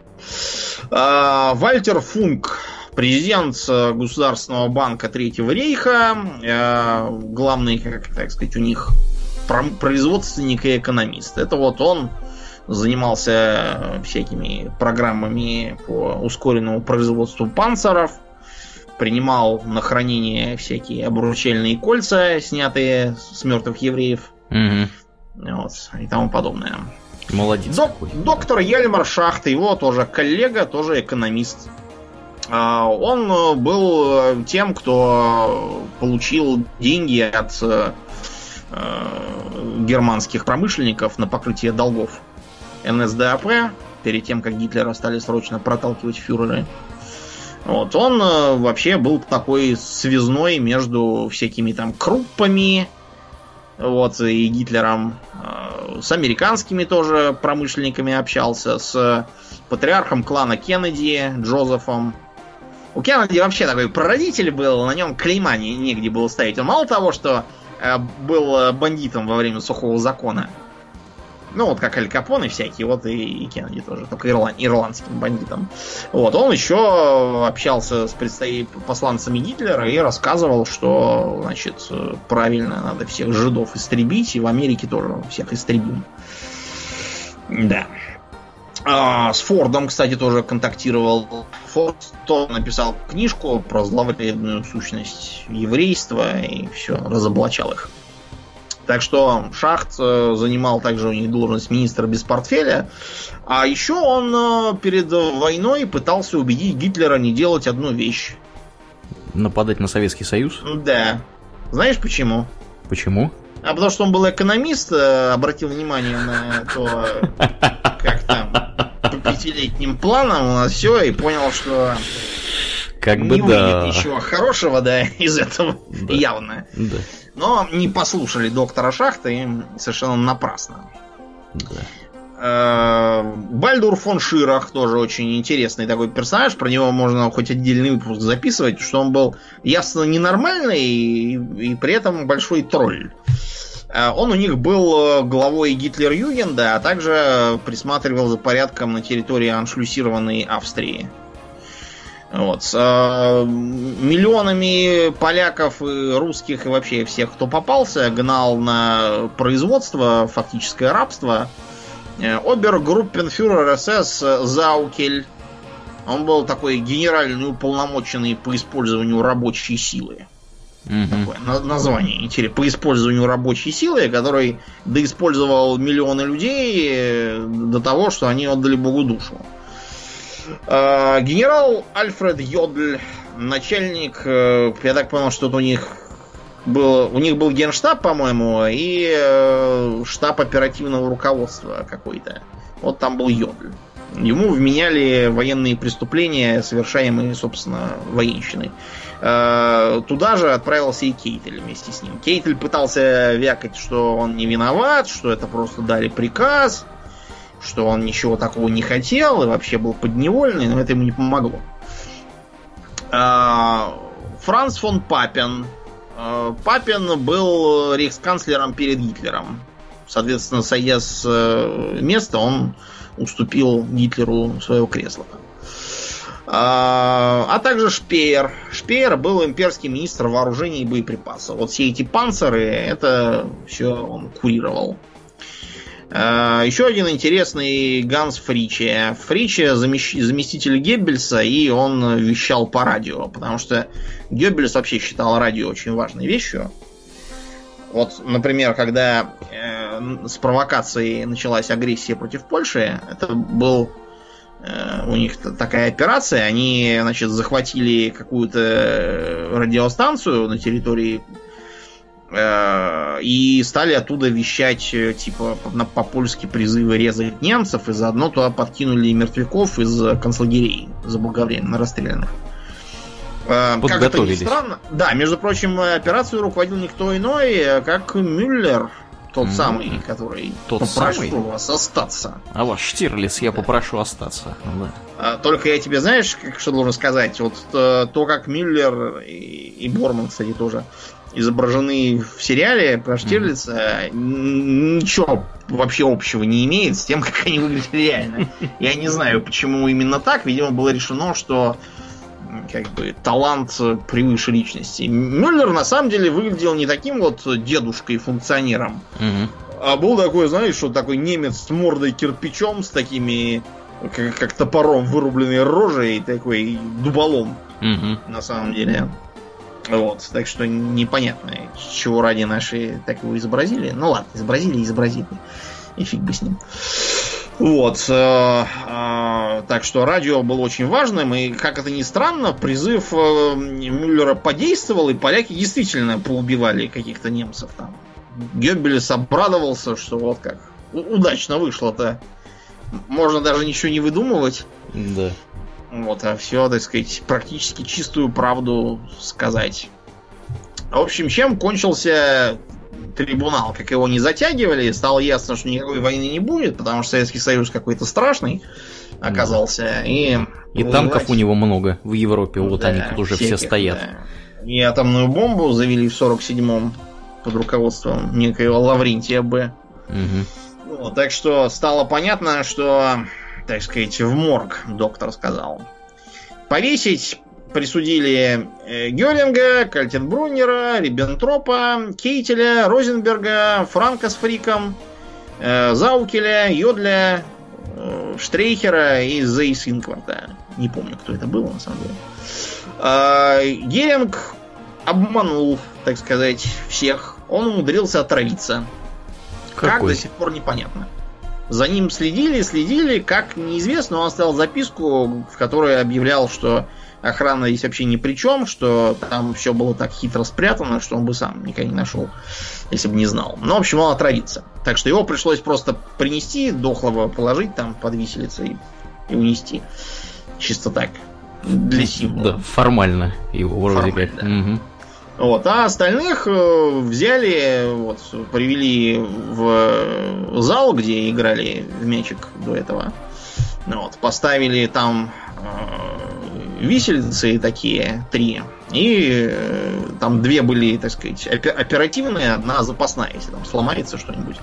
А, Вальтер Функ, президент Государственного банка Третьего рейха, а, главный, как так сказать, у них производственник и экономист. Это вот он занимался всякими программами по ускоренному производству панцеров, принимал на хранение всякие обручальные кольца, снятые с мертвых евреев. Угу. Вот, и тому подобное. Молодец. Док, доктор Яльмар Шахт, его тоже коллега, тоже экономист. А, он был тем, кто получил деньги от э, германских промышленников на покрытие долгов НСДАП, перед тем, как Гитлера стали срочно проталкивать фюреры. Вот, он э, вообще был такой связной между всякими там круппами, вот, и Гитлером, э, с американскими тоже промышленниками общался, с патриархом клана Кеннеди, Джозефом. У Кеннеди вообще такой прародитель был, на нем клейма не, негде было ставить. Он мало того, что э, был бандитом во время сухого закона, ну, вот как Аль Капоне всякие, вот и, и Кеннеди тоже, только ирланд, ирландским бандитом. Вот, он еще общался с представителями посланцами Гитлера и рассказывал, что, значит, правильно, надо всех жидов истребить, и в Америке тоже всех истребим. Да. А, с Фордом, кстати, тоже контактировал. Форд то написал книжку про зловредную сущность еврейства и все, разоблачал их. Так что Шахт э, занимал также у них должность министра без портфеля. А еще он э, перед войной пытался убедить Гитлера не делать одну вещь. Нападать на Советский Союз? Да. Знаешь почему? Почему? А потому что он был экономист, э, обратил внимание на то, как там по пятилетним планам у нас все, и понял, что как бы не да. ничего хорошего, да, из этого да. явно. Да. Но не послушали доктора Шахта им совершенно напрасно. Да. Э, Бальдур фон Ширах тоже очень интересный такой персонаж. Про него можно хоть отдельный выпуск записывать, что он был ясно ненормальный и, и при этом большой тролль. Э, он у них был главой Гитлер-Югенда, а также присматривал за порядком на территории аншлюсированной Австрии. Вот. С э, миллионами поляков и русских и вообще всех, кто попался, гнал на производство, фактическое рабство. Э, Обергруппенфюрер СС Заукель. Он был такой генеральный уполномоченный по использованию рабочей силы. Угу. Такое название интересно. По использованию рабочей силы, который доиспользовал миллионы людей э, до того, что они отдали Богу душу. Генерал Альфред Йодль, начальник, э, я так понял, что у них был, у них был генштаб, по-моему, и э, штаб оперативного руководства какой-то. Вот там был Йодль. Ему вменяли военные преступления, совершаемые, собственно, военщиной. Э, туда же отправился и Кейтель вместе с ним. Кейтель пытался вякать, что он не виноват, что это просто дали приказ что он ничего такого не хотел и вообще был подневольный, но это ему не помогло. А, Франц фон Папен. А, Папин был рейхсканцлером перед Гитлером. Соответственно, сойдя с э, места, он уступил Гитлеру свое кресло. А, а также Шпеер. Шпеер был имперский министр вооружений и боеприпасов. Вот все эти панциры, это все он курировал. Э, Еще один интересный Ганс Фриче. Фриче заместитель Геббельса, и он вещал по радио, потому что Геббельс вообще считал радио очень важной вещью. Вот, например, когда э, с провокацией началась агрессия против Польши, это был э, у них такая операция, они, значит, захватили какую-то радиостанцию на территории Э, и стали оттуда вещать, э, типа, по-польски призывы резать немцев, и заодно туда подкинули мертвяков из концлагерей заблаговременно расстрелянных. Э, как это ни странно. Да, между прочим, операцию руководил никто иной, как Мюллер, тот mm-hmm. самый, который тот попрошу самый? вас остаться. А ваш Штирлиц, я попрошу остаться. Да. А, только я тебе, знаешь, как, что должен сказать? Вот то, то как Мюллер и, и Борман, кстати, тоже изображены в сериале про Штирлица, mm-hmm. ничего вообще общего не имеет с тем, как они выглядели реально. Я не знаю, почему именно так. Видимо, было решено, что как бы талант превыше личности. Мюллер на самом деле выглядел не таким вот дедушкой-функционером, mm-hmm. а был такой, знаешь, что такой немец с мордой кирпичом, с такими как, как топором вырубленной рожей, такой дуболом, угу. на самом деле. Вот, так что непонятно, чего ради наши так его изобразили. Ну ладно, изобразили, изобразили. И фиг бы с ним. Вот. Э, э, так что радио было очень важным, и, как это ни странно, призыв э, Мюллера подействовал, и поляки действительно поубивали каких-то немцев там. Геббелес обрадовался, что вот как удачно вышло-то. Можно даже ничего не выдумывать. Да. Вот, а все, так сказать, практически чистую правду сказать. В общем, чем кончился трибунал? Как его не затягивали, стало ясно, что никакой войны не будет, потому что Советский Союз какой-то страшный оказался. И, и танков у него много в Европе, вот да, они тут уже всяких, все стоят. Да. И атомную бомбу завели в 47-м под руководством некоего Лаврентия Б. Угу. Вот, так что стало понятно, что так сказать, в морг, доктор сказал. Повесить присудили э, Геринга, Кальтенбруннера, Риббентропа, Кейтеля, Розенберга, Франка с Фриком, э, Заукеля, Йодля, э, Штрейхера и Зейсинкварта. Не помню, кто это был, на самом деле. Геринг обманул, так сказать, всех. Он умудрился отравиться. Какой? Как до сих пор непонятно. За ним следили, следили, как неизвестно, он оставил записку, в которой объявлял, что охрана здесь вообще ни при чем, что там все было так хитро спрятано, что он бы сам никогда не нашел, если бы не знал. Но, в общем, он отравится. Так что его пришлось просто принести, дохлого положить там под виселицей и унести. Чисто так. Для символа. Да, формально его вроде формально, как. Да. Угу. Вот, а остальных э, взяли, вот, привели в зал, где играли в мячик до этого. Вот, поставили там э, висельцы такие, три. И э, там две были, так сказать, оперативные, одна запасная, если там сломается что-нибудь.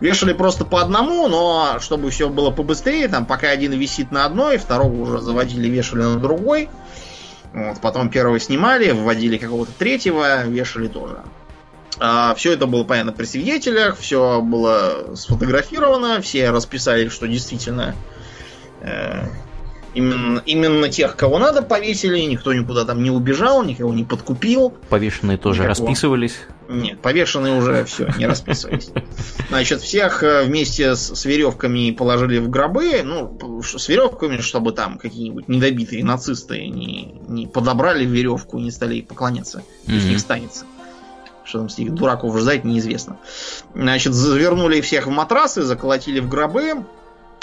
Вешали просто по одному, но чтобы все было побыстрее, там пока один висит на одной, второго уже заводили, вешали на другой. Вот, потом первого снимали, вводили какого-то третьего, вешали тоже. А, все это было понятно при свидетелях, все было сфотографировано, все расписали, что действительно э, именно, именно тех, кого надо, повесили, никто никуда там не убежал, никого не подкупил. Повешенные тоже никакого. расписывались. Нет, повешенные уже все, не расписывались. Значит, всех э, вместе с, с веревками положили в гробы, ну, с веревками, чтобы там какие-нибудь недобитые нацисты не, не подобрали веревку и не стали поклоняться. Пусть mm-hmm. них станется. Что там с них дураков ждать, неизвестно. Значит, завернули всех в матрасы, заколотили в гробы,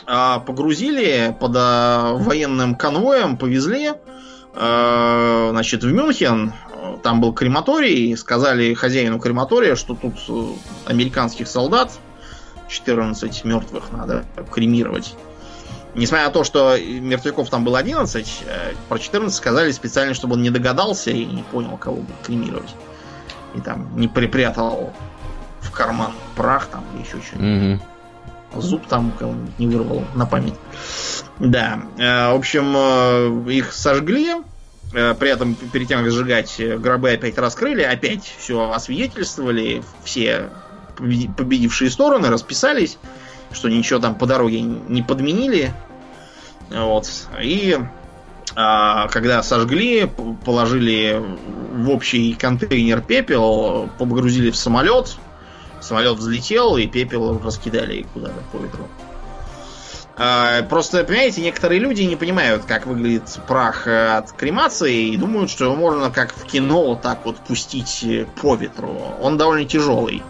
погрузили под а, военным конвоем, повезли а, значит, в Мюнхен, там был крематорий, сказали хозяину крематория, что тут э, американских солдат 14 мертвых надо кремировать. Несмотря на то, что мертвяков там было 11, э, про 14 сказали специально, чтобы он не догадался и не понял, кого будет кремировать. И там не припрятал в карман прах там или еще что-нибудь. Угу. Зуб там не вырвал на память. Да. Э, в общем, их сожгли Э, при этом, перед тем, как сжигать, э, гробы опять раскрыли, опять все освидетельствовали, все победившие стороны расписались, что ничего там по дороге не подменили. Вот. И а, когда сожгли, положили в общий контейнер пепел, погрузили в самолет, самолет взлетел, и пепел раскидали куда-то по ветру. А, просто, понимаете, некоторые люди не понимают, как выглядит прах э, от кремации, и думают, что его можно как в кино так вот пустить э, по ветру. Он довольно тяжелый.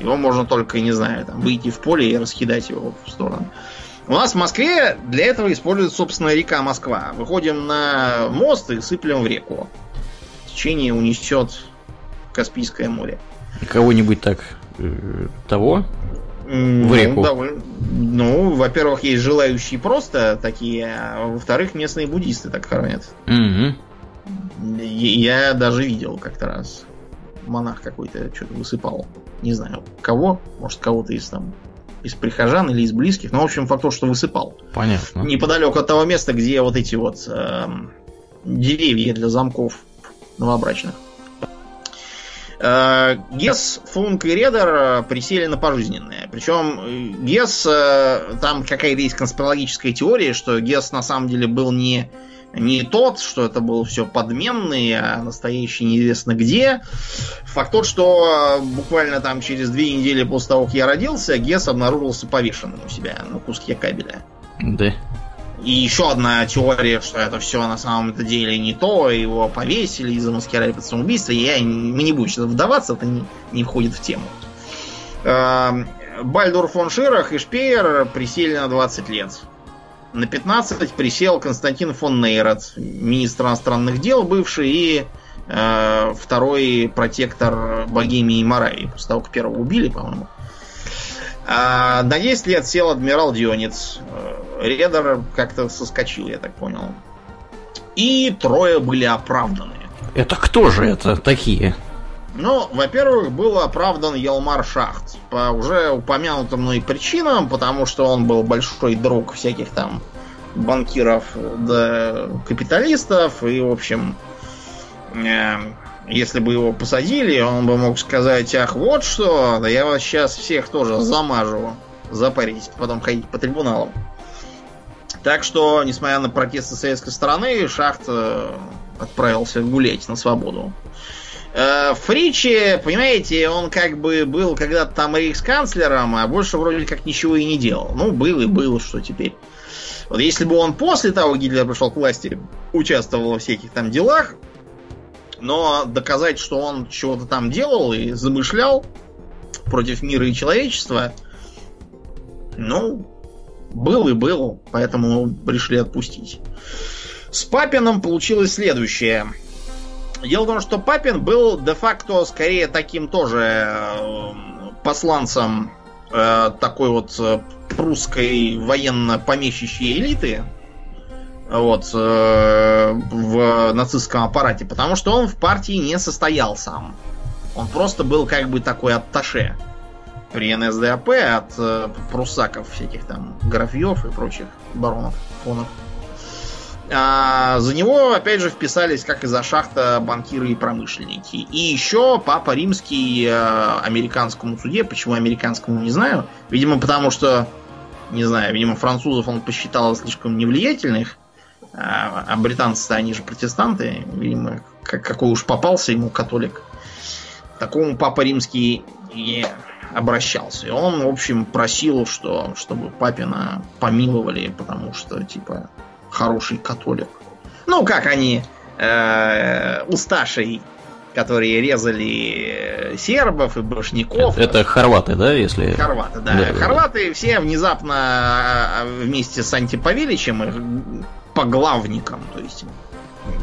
Его можно только, не знаю, там, выйти в поле и раскидать его в сторону. У нас в Москве для этого используется, собственно, река Москва. Выходим на мост и сыплем в реку. Течение унесет Каспийское море. Кого-нибудь так э, того в реку? Ну, довольно... ну, во-первых, есть желающие просто такие, а во-вторых, местные буддисты так хоронят. Угу. Я даже видел как-то раз. Монах какой-то что-то высыпал. Не знаю, кого. Может, кого-то из там из прихожан или из близких. Но, в общем, факт то, что высыпал. Понятно. Неподалеку от того места, где вот эти вот э, деревья для замков новобрачных. Э, Гес, Функ и Редер присели на пожизненное. Причем Гес, там какая-то есть конспирологическая теория, что Гес на самом деле был не не тот, что это был все подменный, а настоящий неизвестно где. Факт тот, что буквально там через две недели после того, как я родился, Гес обнаружился повешенным у себя на куске кабеля. Да. И еще одна теория, что это все на самом деле не то, его повесили и замаскировали под самоубийство. Я мы не буду сейчас вдаваться, это не, не входит в тему. Эм, Бальдур фон Ширах и Шпеер присели на 20 лет. На 15 присел Константин фон Нейрот, министр иностранных дел бывший и э, второй протектор Богемии и Моравии, после того, как первого убили, по-моему. А на 10 лет сел адмирал Дионец. Э, Редер как-то соскочил, я так понял. И трое были оправданы. Это кто же это такие? Ну, во-первых, был оправдан Елмар Шахт по уже упомянутым мной причинам, потому что он был большой друг всяких там банкиров да капиталистов, и, в общем, э, если бы его посадили, он бы мог сказать, ах, вот что, да я вас сейчас всех тоже замажу, запарить, потом ходить по трибуналам. Так что, несмотря на протесты советской стороны, Шахт э, отправился гулять на свободу. Э, Фричи, понимаете, он как бы был когда-то там рейхсканцлером, а больше вроде как ничего и не делал. Ну, был и был, что теперь. Вот если бы он после того, как Гитлер пришел к власти, участвовал во всяких там делах, но доказать, что он чего-то там делал и замышлял против мира и человечества, ну, был и был, поэтому решили отпустить. С Папином получилось следующее. Дело в том, что Папин был де-факто скорее таким тоже э, посланцем э, такой вот э, прусской военно-помещичьей элиты вот, э, в нацистском аппарате, потому что он в партии не состоял сам. Он просто был как бы такой атташе при НСДАП от э, пруссаков всяких там графьев и прочих баронов, фонов. А, за него, опять же, вписались, как и за шахта, банкиры и промышленники. И еще Папа Римский э, американскому суде, почему американскому, не знаю. Видимо, потому что, не знаю, видимо, французов он посчитал слишком невлиятельных, а, а британцы они же протестанты, видимо, как, какой уж попался ему католик. такому Папа Римский и обращался. И он, в общем, просил, что, чтобы Папина помиловали, потому что, типа, хороший католик. Ну, как они э, усташей, которые резали сербов и башняков. Это, это хорваты, да, если... Хорваты, да. да хорваты да. все внезапно а, вместе с Антиповеличем, их поглавником, то есть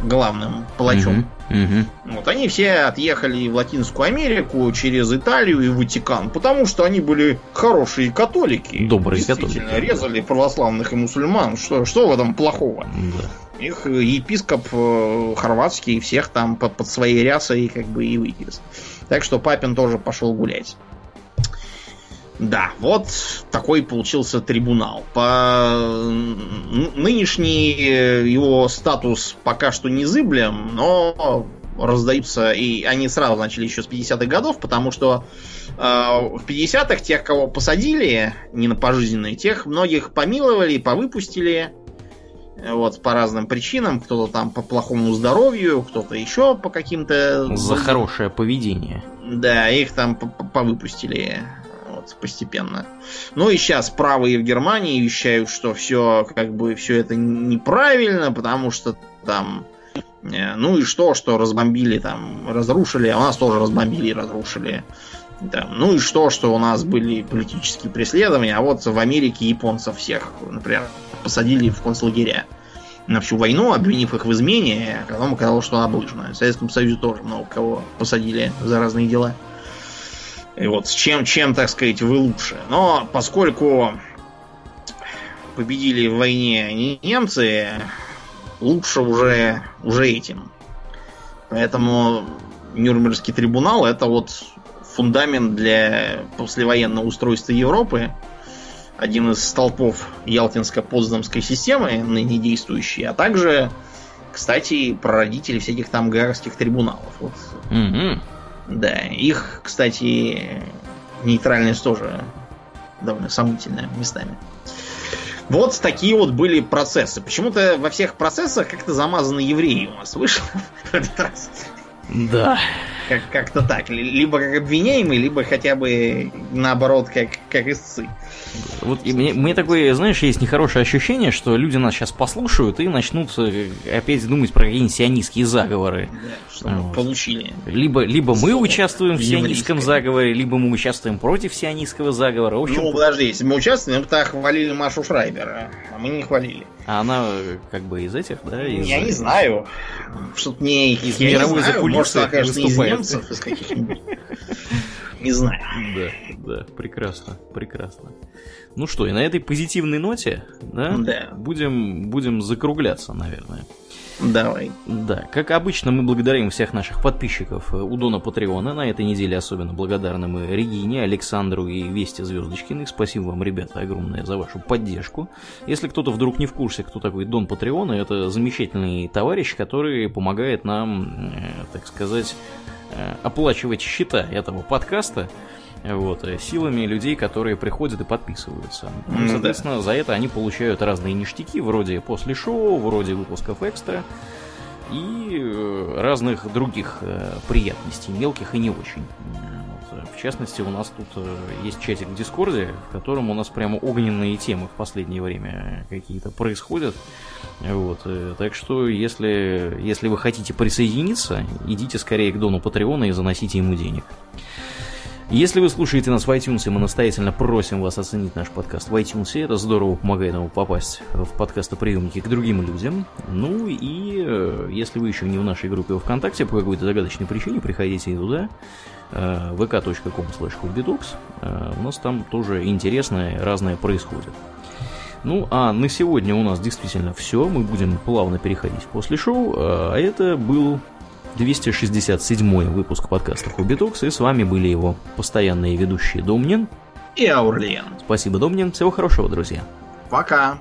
главным палачом. Угу, угу. Вот они все отъехали в Латинскую Америку через Италию и Ватикан, потому что они были хорошие католики. Добрые действительно, католики. резали православных и мусульман. Что, что в этом плохого? Да. Их епископ э, хорватский всех там под, под своей рясой как бы и вывез. Так что Папин тоже пошел гулять. Да, вот такой получился трибунал. По нынешний э, его статус пока что не зыблем, но раздаются, и они сразу начали еще с 50-х годов, потому что э, в 50-х тех, кого посадили, не на пожизненные, тех многих помиловали, повыпустили, вот, по разным причинам. Кто-то там по плохому здоровью, кто-то еще по каким-то... За хорошее поведение. Да, их там повыпустили постепенно. Ну и сейчас правые в Германии вещают, что все как бы все это неправильно, потому что там э, ну и что, что разбомбили там, разрушили, а у нас тоже разбомбили разрушили. Да. Ну и что, что у нас были политические преследования, а вот в Америке японцев всех, например, посадили в концлагеря на всю войну, обвинив их в измене, а потом оказалось, что облыжно. В Советском Союзе тоже много кого посадили за разные дела. И вот с чем, чем, так сказать, вы лучше. Но поскольку победили в войне не немцы, лучше уже, уже этим. Поэтому Нюрнбергский трибунал это вот фундамент для послевоенного устройства Европы. Один из столпов Ялтинско-Потсдамской системы, ныне действующий, а также, кстати, прародители всяких там гаагских трибуналов. Вот. Mm-hmm. Да, их, кстати, нейтральность тоже довольно сомнительная местами. Вот такие вот были процессы. Почему-то во всех процессах как-то замазаны евреи у нас вышло в этот раз. Да. Как- как-то так. Либо как обвиняемый, либо хотя бы наоборот, как, как истцы. Вот и мне, мне такое, знаешь, есть нехорошее ощущение, что люди нас сейчас послушают и начнут э, опять думать про какие-нибудь сионистские заговоры. Да, что мы Вот. получили. Либо, либо мы участвуем в сионистском заговоре, либо мы участвуем против сионистского заговора. В общем, Ну, подожди, если мы участвуем, то хвалили Машу Шрайбера, а мы не хвалили. а она э, как бы из этих, да? Из, Я не знаю. Что-то не... Из я мировой закулисы Может, она, конечно, из выступает. немцев, из каких-нибудь. Не знаю. Да, да, прекрасно, прекрасно. Ну что, и на этой позитивной ноте, да, Да. будем, будем закругляться, наверное. Давай. Да, как обычно, мы благодарим всех наших подписчиков э, у Дона Патреона. На этой неделе особенно благодарны мы Регине, Александру и Весте Звездочкиной. Спасибо вам, ребята, огромное за вашу поддержку. Если кто-то вдруг не в курсе, кто такой Дон Патреона, это замечательный товарищ, который помогает нам, э, так сказать, оплачивать счета этого подкаста. Вот, э, силами людей, которые приходят и подписываются. Ну, Ну да. соответственно, за это они получают разные ништяки, вроде после шоу, вроде выпусков экстра и э, разных других э, приятностей, мелких и не очень. В частности, у нас тут э, есть чатик в Дискорде, в котором у нас прямо огненные темы в последнее время какие-то происходят. Вот, э, так что, если, если вы хотите присоединиться, идите скорее к Дону Патреона и заносите ему денег. Если вы слушаете нас в iTunes, мы настоятельно просим вас оценить наш подкаст в iTunes. Это здорово помогает нам попасть в подкастоприемники к другим людям. Ну и э, если вы еще не в нашей группе ВКонтакте, по какой-то загадочной причине, приходите туда. Э, vk.com slash Э, У нас там тоже интересное, разное происходит. Ну, а на сегодня у нас действительно все. Мы будем плавно переходить после шоу. А это был 267 выпуск подкаста Хобби Токс, и с вами были его постоянные ведущие Домнин. И Аурлиен. Спасибо, Домнин. Всего хорошего, друзья. Пока.